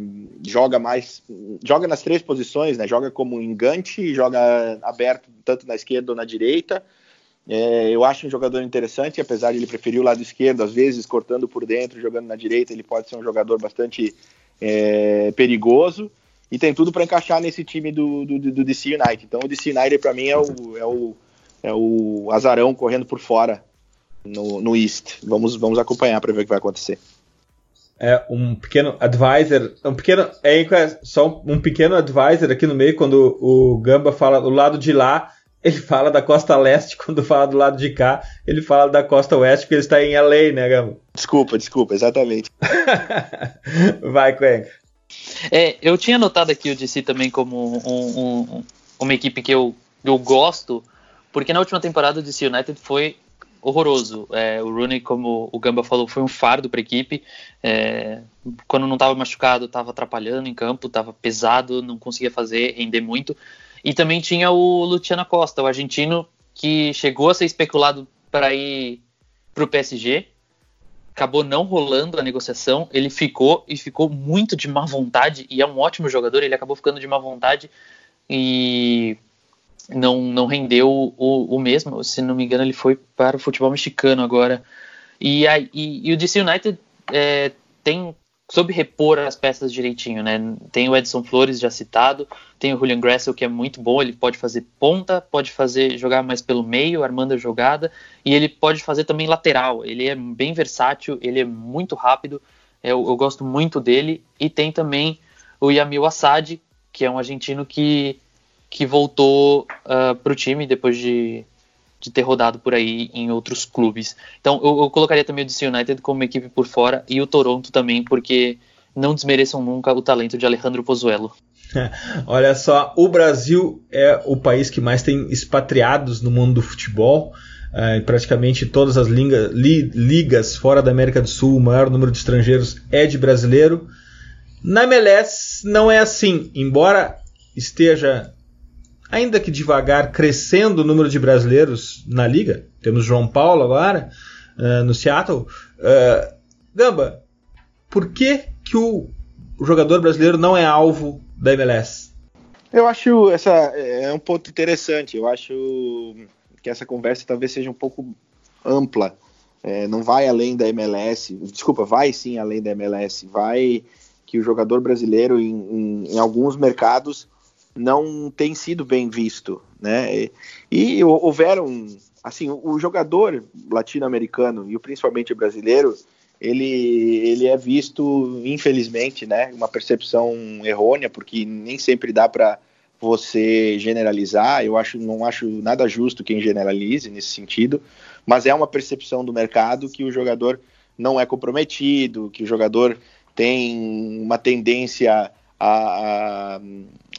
joga mais, joga nas três posições, né? Joga como engante, joga aberto tanto na esquerda ou na direita. É, eu acho um jogador interessante, apesar de ele preferir o lado esquerdo, às vezes cortando por dentro, jogando na direita, ele pode ser um jogador bastante é, perigoso e tem tudo para encaixar nesse time do, do, do, DC United. Então o DC United para mim é o, é, o, é o azarão correndo por fora no, no East. Vamos, vamos acompanhar para ver o que vai acontecer. É um pequeno advisor, um pequeno, é só um pequeno advisor aqui no meio quando o Gamba fala do lado de lá, ele <laughs> fala da costa leste, quando fala do lado de cá, ele fala da costa oeste, porque ele está em LA, né, Gamba? Desculpa, desculpa, exatamente. <laughs> Vai, Cuenca. É, eu tinha notado aqui o DC também como um, um, uma equipe que eu, eu gosto, porque na última temporada o DC United foi horroroso. É, o Rooney, como o Gamba falou, foi um fardo para a equipe. É, quando não estava machucado, estava atrapalhando em campo, estava pesado, não conseguia fazer, render muito. E também tinha o Luciano Costa, o argentino, que chegou a ser especulado para ir para o PSG, acabou não rolando a negociação, ele ficou e ficou muito de má vontade, e é um ótimo jogador, ele acabou ficando de má vontade e não, não rendeu o, o mesmo, se não me engano ele foi para o futebol mexicano agora. E, a, e, e o DC United é, tem soube repor as peças direitinho, né? Tem o Edson Flores já citado, tem o Julian Gressel que é muito bom, ele pode fazer ponta, pode fazer jogar mais pelo meio, armando a jogada, e ele pode fazer também lateral. Ele é bem versátil, ele é muito rápido, eu, eu gosto muito dele. E tem também o Yamil Assad, que é um argentino que, que voltou uh, para o time depois de de ter rodado por aí em outros clubes. Então eu, eu, colocaria também o DC United como uma equipe por fora e o Toronto também, porque não desmereçam nunca o talento de Alejandro Pozuelo. <laughs> Olha só, o Brasil é o país que mais tem expatriados no mundo do futebol. uh, praticamente todas as li, ligas fora da América do Sul, o maior número de estrangeiros é de brasileiro. Na MLS não é assim, embora esteja ainda que devagar crescendo o número de brasileiros na liga. Temos João Paulo agora uh, no Seattle. Uh, Gamba, por que que o, jogador brasileiro não é alvo da MLS? Eu acho essa é um ponto interessante. Eu acho que essa conversa talvez seja um pouco ampla. É, não vai além da MLS. Desculpa, vai sim além da MLS. Vai que o jogador brasileiro em, em, em alguns mercados não tem sido bem visto, né? E, e houveram, assim, o jogador latino-americano e principalmente brasileiro, ele, ele é visto, infelizmente, né, uma percepção errônea, porque nem sempre dá para você generalizar. Eu acho, não acho nada justo quem generalize nesse sentido, mas é uma percepção do mercado que o jogador não é comprometido, que o jogador tem uma tendência a,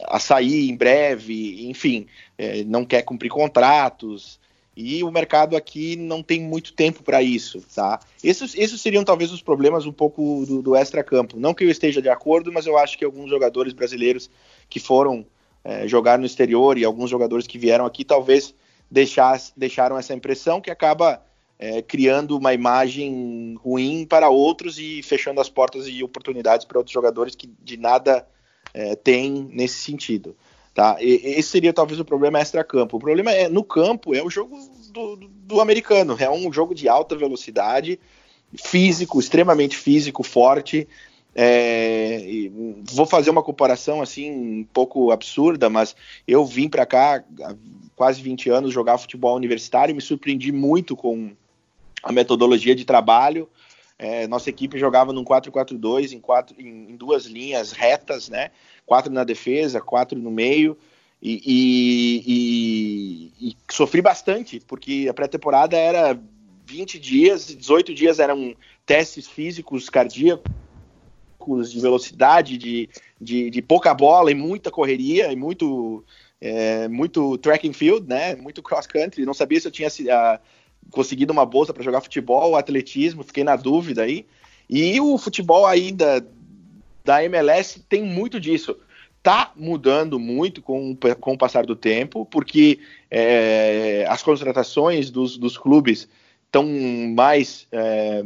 a, sair em breve, enfim, é, não quer cumprir contratos, e o mercado aqui não tem muito tempo para isso, tá? Esses, esses seriam talvez os problemas um pouco do, do extra-campo. Não que eu esteja de acordo, mas eu acho que alguns jogadores brasileiros que foram é, jogar no exterior e alguns jogadores que vieram aqui talvez deixasse, deixaram essa impressão que acaba é, criando uma imagem ruim para outros e fechando as portas e oportunidades para outros jogadores que de nada é, têm nesse sentido. Tá? E, esse seria talvez o problema extra-campo. O problema é no campo, é o jogo do, do, do americano, é um jogo de alta velocidade, físico, extremamente físico, forte. É, vou fazer uma comparação assim um pouco absurda, mas eu vim para cá há quase 20 anos jogar futebol universitário e me surpreendi muito com a metodologia de trabalho. É, nossa equipe jogava num 4-4-2 em, quatro, em, em, duas linhas retas, né? Quatro na defesa, quatro no meio. E, e, e, e sofri bastante, porque a pré-temporada era 20 dias, 18 dias eram testes físicos cardíacos, de velocidade, de, de, de pouca bola e muita correria e muito, é, muito track and field, né? Muito cross country. Não sabia se eu tinha a, conseguido uma bolsa para jogar futebol, atletismo, fiquei na dúvida aí. E o futebol ainda da MLS tem muito disso. Tá mudando muito com, com o passar do tempo, porque é, as contratações dos, dos clubes estão mais é,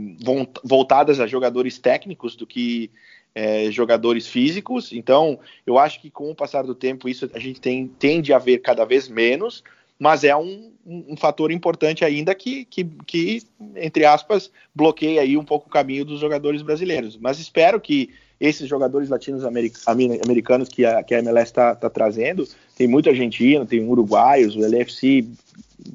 voltadas a jogadores técnicos do que é, jogadores físicos. Então, eu acho que com o passar do tempo isso a gente tem, tende a ver cada vez menos mas é um, um, fator importante ainda que, que, que, entre aspas, bloqueia aí um pouco o caminho dos jogadores brasileiros. Mas espero que esses jogadores latinos americanos que a, que a MLS está tá trazendo, tem muito argentino, tem uruguaios, o LFC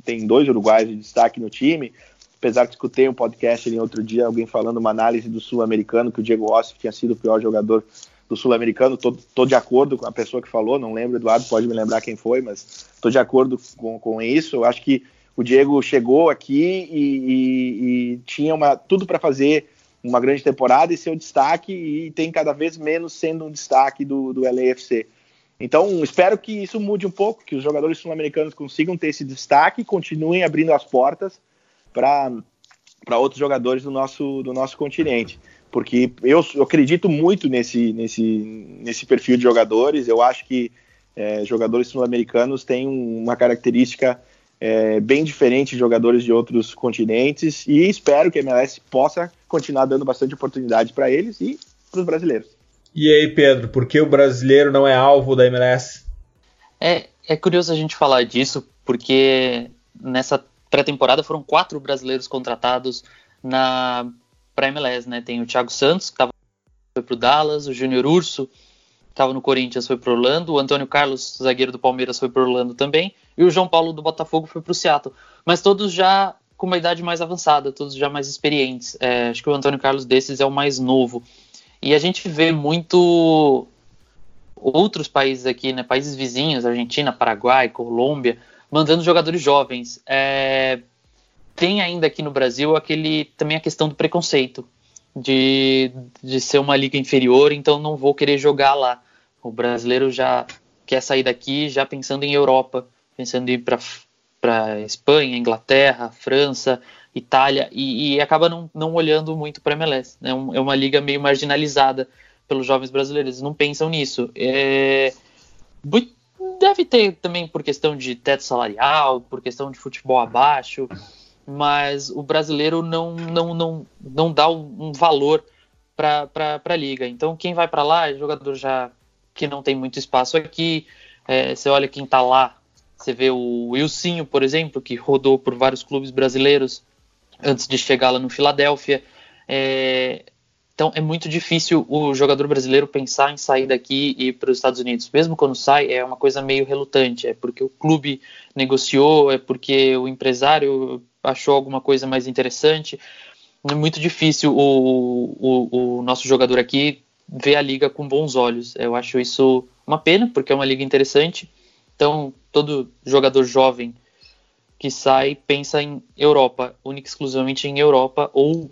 tem dois uruguaios de destaque no time, apesar que escutei um podcast ali outro dia, alguém falando uma análise do sul-americano, que o Diego Rossi tinha sido o pior jogador do sul-americano, tô, de acordo com a pessoa que falou, não lembro, Eduardo pode me lembrar quem foi, mas tô de acordo com, com isso. Eu acho que o Diego chegou aqui e, e, e tinha uma, tudo para fazer uma grande temporada e ser um destaque, e tem cada vez menos sendo um destaque do, do LAFC. Então, espero que isso mude um pouco, que os jogadores sul-americanos consigam ter esse destaque e continuem abrindo as portas para outros jogadores do nosso, do nosso continente porque eu, eu acredito muito nesse, nesse, nesse perfil de jogadores. Eu acho que é, jogadores sul-americanos têm uma característica é, bem diferente de jogadores de outros continentes e espero que a MLS possa continuar dando bastante oportunidade para eles e para os brasileiros. E aí, Pedro, por que o brasileiro não é alvo da MLS? É, é curioso a gente falar disso, porque nessa pré-temporada foram quatro brasileiros contratados na para MLS, né? Tem o Thiago Santos, que tava, foi pro Dallas, o Júnior Urso, que estava no Corinthians, foi pro Orlando, o Antônio Carlos, zagueiro do Palmeiras, foi pro Orlando também, e o João Paulo do Botafogo foi pro Seattle. Mas todos já com uma idade mais avançada, todos já mais experientes. É, acho que o Antônio Carlos desses é o mais novo. E a gente vê muito outros países aqui, né, países vizinhos, Argentina, Paraguai, Colômbia, mandando jogadores jovens. É, tem ainda aqui no Brasil aquele também a questão do preconceito de, de ser uma liga inferior, então não vou querer jogar lá. O brasileiro já quer sair daqui já pensando em Europa, pensando em ir para Espanha, Inglaterra, França, Itália e, e acaba não, não olhando muito para a MLS. Né? É uma liga meio marginalizada pelos jovens brasileiros, não pensam nisso. É, deve ter também por questão de teto salarial, por questão de futebol abaixo, mas o brasileiro não, não, não, não dá um valor para a liga. Então, quem vai para lá é jogador já que não tem muito espaço aqui. É, você olha quem está lá, você vê o Wilsinho, por exemplo, que rodou por vários clubes brasileiros antes de chegar lá no Filadélfia. É, então é muito difícil o jogador brasileiro pensar em sair daqui e ir para os Estados Unidos. Mesmo quando sai, é uma coisa meio relutante. É porque o clube negociou, é porque o empresário achou alguma coisa mais interessante é muito difícil o, o, o, nosso jogador aqui ver a liga com bons olhos. Eu acho isso uma pena, porque é uma liga interessante. Então, todo jogador jovem que sai pensa em Europa, única exclusivamente em Europa, ou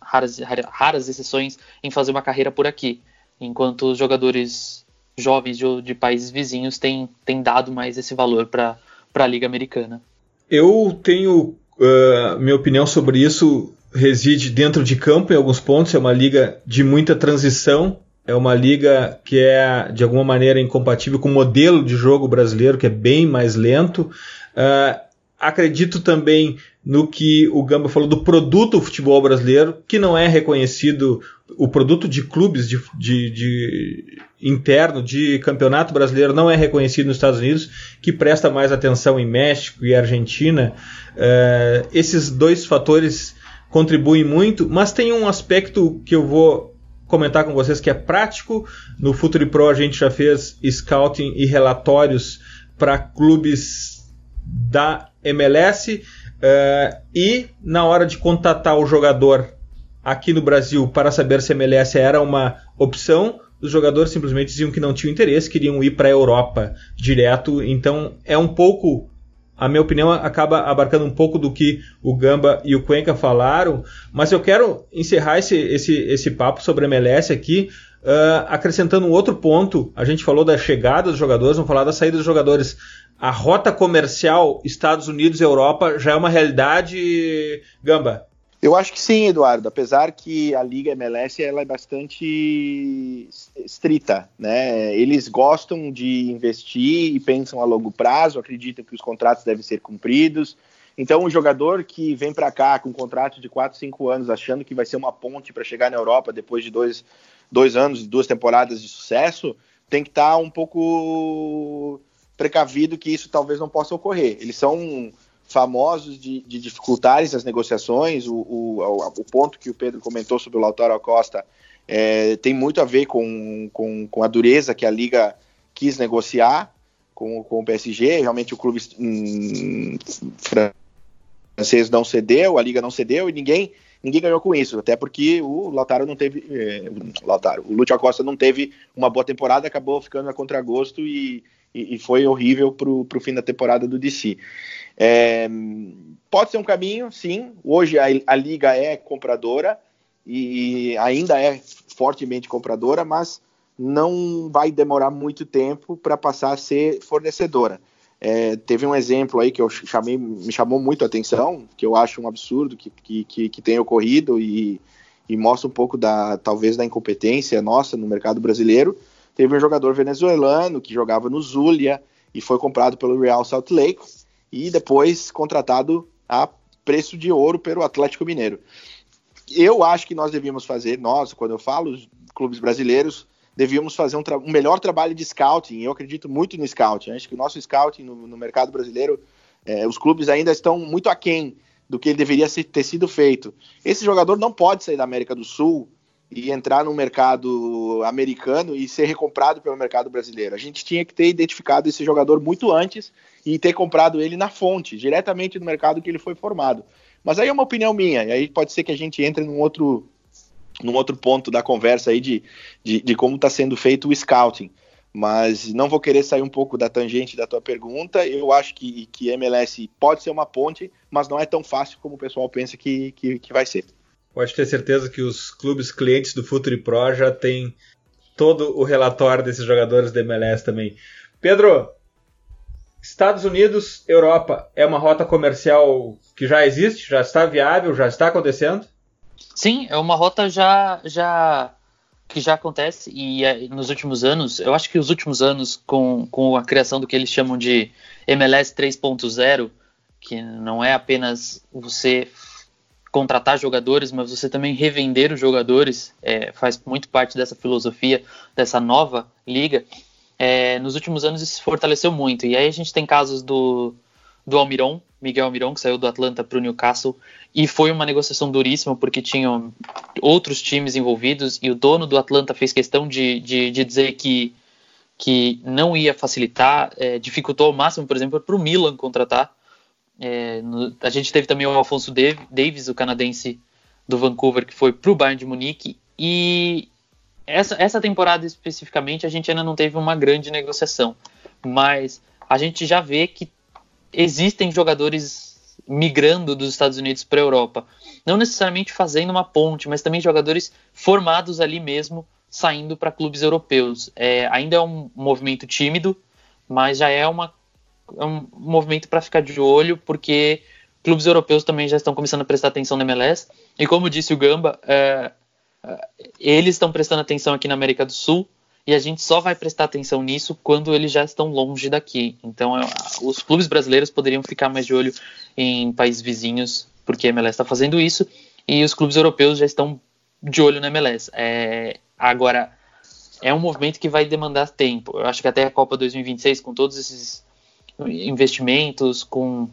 raras, raras exceções em fazer uma carreira por aqui. Enquanto os jogadores jovens de, de países vizinhos têm, têm dado mais esse valor para a Liga Americana. Eu tenho uh, minha opinião sobre isso reside dentro de campo em alguns pontos, é uma liga de muita transição, é uma liga que é de alguma maneira incompatível com o modelo de jogo brasileiro, que é bem mais lento. Uh, acredito também no que o Gamba falou do produto futebol brasileiro, que não é reconhecido, o produto de clubes de, de, de, interno de campeonato brasileiro não é reconhecido nos Estados Unidos, que presta mais atenção em México e Argentina. Uh, esses dois fatores contribuem muito, mas tem um aspecto que eu vou comentar com vocês que é prático. No Futuri Pro a gente já fez scouting e relatórios para clubes da MLS uh, eh, e na hora de contatar o jogador aqui no Brasil para saber se a MLS era uma opção, os jogadores simplesmente diziam que não tinham interesse, queriam ir para a Europa direto. Então é um pouco a minha opinião acaba abarcando um pouco do que o Gamba e o Cuenca falaram, mas eu quero encerrar esse, esse, esse papo sobre a MLS aqui, uh, acrescentando um outro ponto. A gente falou da chegada dos jogadores, vamos falar da saída dos jogadores. A rota comercial Estados Unidos-Europa já é uma realidade, Gamba? Eu acho que sim, Eduardo. Apesar que a Liga MLS ela é bastante estrita, né? Eles gostam de investir e pensam a longo prazo, acreditam que os contratos devem ser cumpridos. Então, o jogador que vem para cá com um contrato de 4, 5 anos, achando que vai ser uma ponte para chegar na Europa depois de dois, dois anos duas temporadas de sucesso, tem que estar tá um pouco precavido que isso talvez não possa ocorrer. Eles são famosos de, de dificultarem as negociações. O, o, o, ponto que o Pedro comentou sobre o Lautaro Costa é, tem muito a ver com, com, com, a dureza que a Liga quis negociar com, com o PSG. Realmente o clube hum, francês não cedeu, a Liga não cedeu e ninguém ninguém ganhou com isso, até porque o Lautaro não teve, o Lautaro, o Lúcio Costa não teve uma boa temporada, acabou ficando a contragosto e, e, e foi horrível para o fim da temporada do DC. É, pode ser um caminho, sim. Hoje a, a, liga é compradora e ainda é fortemente compradora, mas não vai demorar muito tempo para passar a ser fornecedora. É, teve um exemplo aí que eu chamei, me chamou muito a atenção, que eu acho um absurdo que, que, que, que tenha ocorrido e, e mostra um pouco da talvez da incompetência nossa no mercado brasileiro. Teve um jogador venezuelano que jogava no Zulia e foi comprado pelo Real Salt Lake e depois contratado a preço de ouro pelo Atlético Mineiro. Eu acho que nós devíamos fazer, nós, quando eu falo clubes brasileiros, devíamos fazer um, um, melhor trabalho de scouting. Eu acredito muito no scouting. acho que o nosso scouting no, no mercado brasileiro, é, os clubes ainda estão muito aquém do que ele deveria ser, ter sido feito. Esse jogador não pode sair da América do Sul e entrar no mercado americano e ser recomprado pelo mercado brasileiro. A gente tinha que ter identificado esse jogador muito antes e ter comprado ele na fonte, diretamente no mercado que ele foi formado. Mas aí é uma opinião minha, e aí pode ser que a gente entre num outro, num outro ponto da conversa aí de, de, de como está sendo feito o scouting. Mas não vou querer sair um pouco da tangente da tua pergunta. Eu acho que, que MLS pode ser uma ponte, mas não é tão fácil como o pessoal pensa que, que, que vai ser pode ter certeza que os clubes clientes do Futuri Pro já têm todo o relatório desses jogadores da MLS também. Pedro, Estados Unidos, Europa, é uma rota comercial que já existe, já está viável, já está acontecendo? Sim, é uma rota já, já que já acontece e é, nos últimos anos, eu acho que os últimos anos com, com a criação do que eles chamam de MLS 3.0, que não é apenas você contratar jogadores, mas você também revender os jogadores, é, faz muito parte dessa filosofia, dessa nova liga. É, nos últimos anos isso se fortaleceu muito. E aí a gente tem casos do, do Almiron, Miguel Almiron, que saiu do Atlanta para o Newcastle, e foi uma negociação duríssima porque tinham outros times envolvidos e o dono do Atlanta fez questão de, de, de dizer que, que não ia facilitar, é, dificultou ao máximo, por exemplo, para o Milan contratar. É, no, a gente teve também o Alfonso Davis, o canadense do Vancouver, que foi para o Bayern de Munique, e essa, essa temporada especificamente a gente ainda não teve uma grande negociação, mas a gente já vê que existem jogadores migrando dos Estados Unidos para a Europa. Não necessariamente fazendo uma ponte, mas também jogadores formados ali mesmo, saindo para clubes europeus. É, ainda é um movimento tímido, mas já é, uma, é um movimento para ficar de olho, porque clubes europeus também já estão começando a prestar atenção na MLS. E como disse o Gamba, é, é eles estão prestando atenção aqui na América do Sul e a gente só vai prestar atenção nisso quando eles já estão longe daqui. Então, é, os clubes brasileiros poderiam ficar mais de olho em países vizinhos, porque a MLS está fazendo isso, e os clubes europeus já estão de olho na MLS. É, agora, é um movimento que vai demandar tempo. Eu acho que até a Copa 2026, com todos esses investimentos, com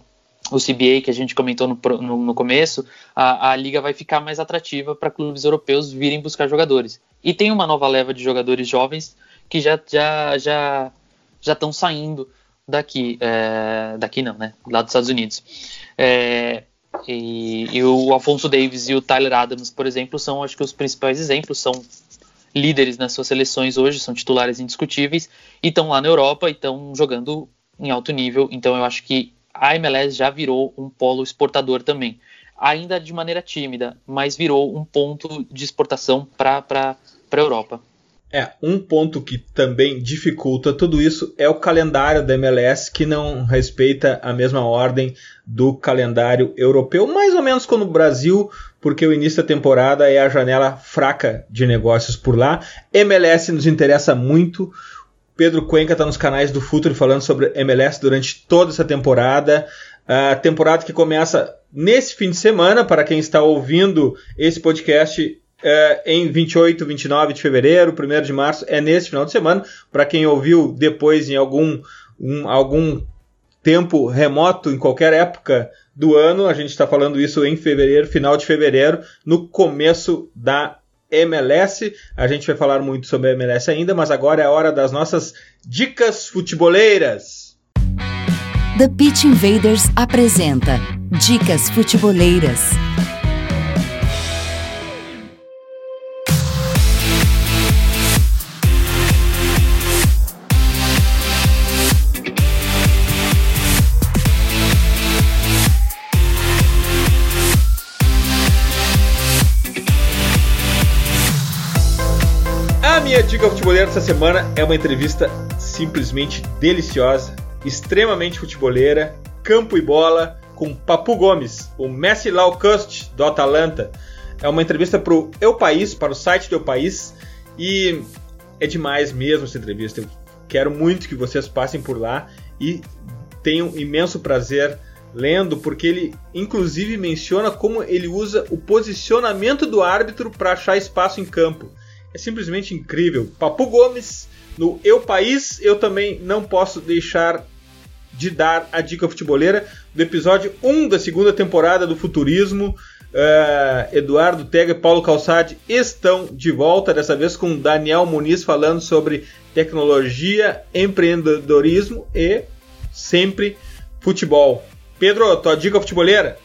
o CBA que a gente comentou no, no, no começo, a, a, liga vai ficar mais atrativa para clubes europeus virem buscar jogadores. E tem uma nova leva de jogadores jovens que já já já já estão saindo daqui, é, daqui não, né? Lá dos Estados Unidos. É, e, e, o Alfonso Davis e o Tyler Adams, por exemplo, são acho que os principais exemplos, são líderes nas suas seleções hoje, são titulares indiscutíveis e estão lá na Europa e estão jogando em alto nível. Então eu acho que a MLS já virou um polo exportador também. Ainda de maneira tímida, mas virou um ponto de exportação para a Europa. É, um ponto que também dificulta tudo isso é o calendário da MLS, que não respeita a mesma ordem do calendário europeu, mais ou menos como o Brasil, porque o início da temporada é a janela fraca de negócios por lá. MLS nos interessa muito, Pedro Cuenca está nos canais do Futuro falando sobre MLS durante toda essa temporada. A temporada que começa nesse fim de semana, para quem está ouvindo esse podcast é, em 28, 29 de fevereiro, 1 de março, é nesse final de semana. Para quem ouviu depois em algum, um, algum tempo remoto, em qualquer época do ano, a gente está falando isso em fevereiro, final de fevereiro, no começo da MLS. A gente vai falar muito sobre a MLS ainda, mas agora é a hora das nossas dicas futeboleiras. The Pitch Invaders apresenta Dicas Futeboleiras. Dica futebolera essa semana é uma entrevista simplesmente deliciosa, extremamente futeboleira, campo e bola, com Papu Gomes, o Messi Laukust do Atalanta. É uma entrevista para o Eu País, para o site do Eu País, e é demais mesmo essa entrevista. Eu quero muito que vocês passem por lá e tenham imenso prazer lendo, porque ele inclusive menciona como ele usa o posicionamento do árbitro para achar espaço em campo é simplesmente incrível. Papu Gomes, no Eu País, eu também não posso deixar de dar a dica futeboleira do episódio 1 da segunda temporada do Futurismo. Uh, Eduardo Tega e Paulo Calçade estão de volta, dessa vez com Daniel Muniz falando sobre tecnologia, empreendedorismo e sempre futebol. Pedro, tua dica futeboleira?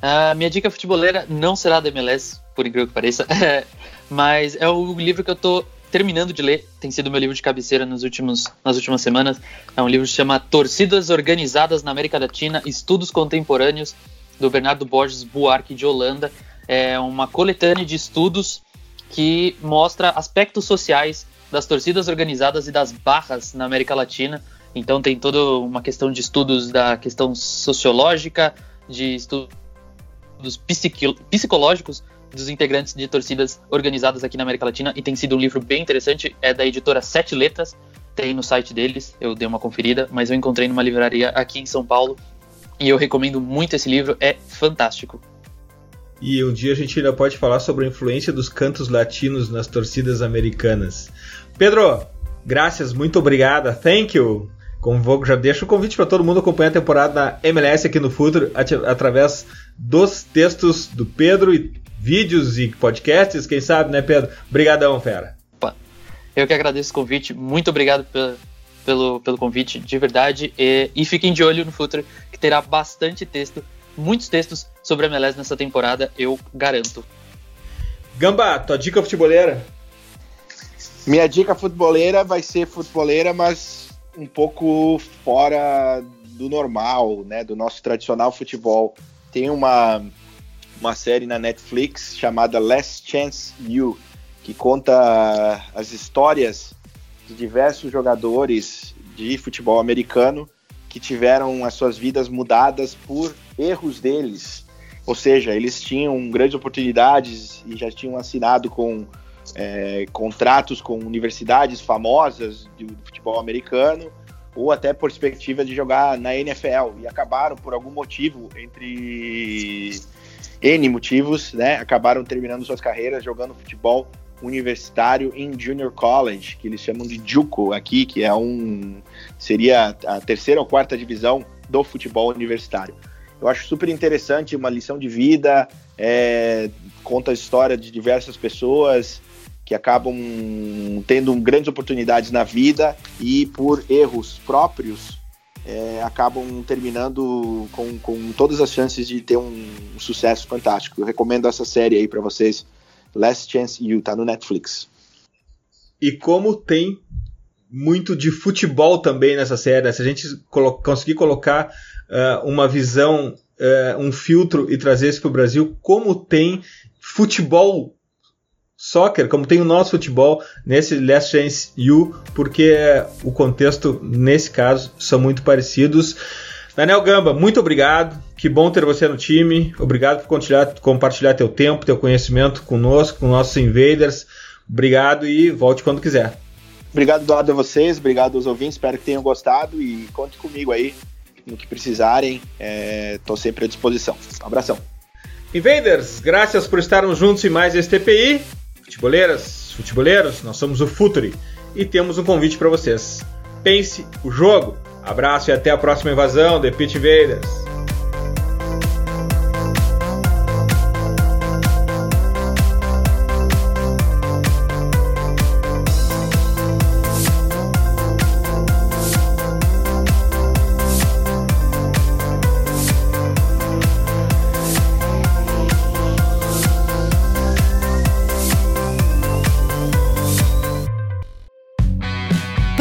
A minha dica futeboleira não será da MLS, por incrível que pareça. <laughs> Mas é o livro que eu tô terminando de ler, tem sido meu livro de cabeceira nos últimos, nas últimas semanas. É um livro que chama Torcidas Organizadas na América Latina, Estudos Contemporâneos, do Bernardo Borges Buarque de Holanda. É uma coletânea de estudos que mostra aspectos sociais das torcidas organizadas e das barras na América Latina. Então tem toda uma questão de estudos da questão sociológica, de estudos psicológicos dos integrantes de torcidas organizadas aqui na América Latina e tem sido um livro bem interessante, é da editora Sete Letras, tem no site deles, eu dei uma conferida, mas eu encontrei numa livraria aqui em São Paulo e eu recomendo muito esse livro, é fantástico. E um dia a gente ainda pode falar sobre a influência dos cantos latinos nas torcidas americanas. Pedro, graças, muito obrigada, thank you. Convoco, já deixo o convite para todo mundo acompanhar a temporada da MLS aqui no Futuro através dos textos do Pedro e vídeos e podcasts, quem sabe, né, Pedro? Obrigadão, fera. Eu que agradeço o convite, muito obrigado pelo, pelo, pelo convite, de verdade, e, e fiquem de olho no Futuro, que terá bastante texto, muitos textos sobre a MLS nessa temporada, eu garanto. Gamba, tua dica futeboleira? Minha dica futeboleira vai ser futeboleira, mas um pouco fora do normal, né, do nosso tradicional futebol. Tem uma, uma série na Netflix chamada Last Chance You, que conta as histórias de diversos jogadores de futebol americano que tiveram as suas vidas mudadas por erros deles. Ou seja, eles tinham grandes oportunidades e já tinham assinado com é, contratos com universidades famosas do futebol americano ou até perspectiva de jogar na NFL e acabaram por algum motivo entre N motivos, né, acabaram terminando suas carreiras jogando futebol universitário em junior college, que eles chamam de JUCO aqui, que é um seria a terceira ou quarta divisão do futebol universitário. Eu acho super interessante, uma lição de vida, é, conta a história de diversas pessoas, que acabam tendo grandes oportunidades na vida e por erros próprios é, acabam terminando com, com todas as chances de ter um, sucesso fantástico. Eu recomendo essa série aí para vocês, Last Chance You, tá no Netflix. E como tem muito de futebol também nessa série, né? se a gente colo conseguir colocar uh, uma visão, uh, um filtro e trazer isso para o Brasil, como tem futebol soccer, como tem o nosso futebol nesse Last Chance U, porque o contexto, nesse caso, são muito parecidos. Daniel Gamba, muito obrigado. Que bom ter você no time. Obrigado por compartilhar, compartilhar teu tempo, teu conhecimento conosco, com nossos invaders. Obrigado e volte quando quiser. Obrigado, Eduardo, a vocês. Obrigado aos ouvintes. Espero que tenham gostado e conte comigo aí no que precisarem. Estou é, sempre à disposição. Um abração. Invaders, graças por estarmos juntos em mais este TPI. Futeboleiras, futeboleiros, nós somos o Futuri e temos um convite para vocês. Pense o jogo. Abraço e até a próxima invasão, The Pit Invaders.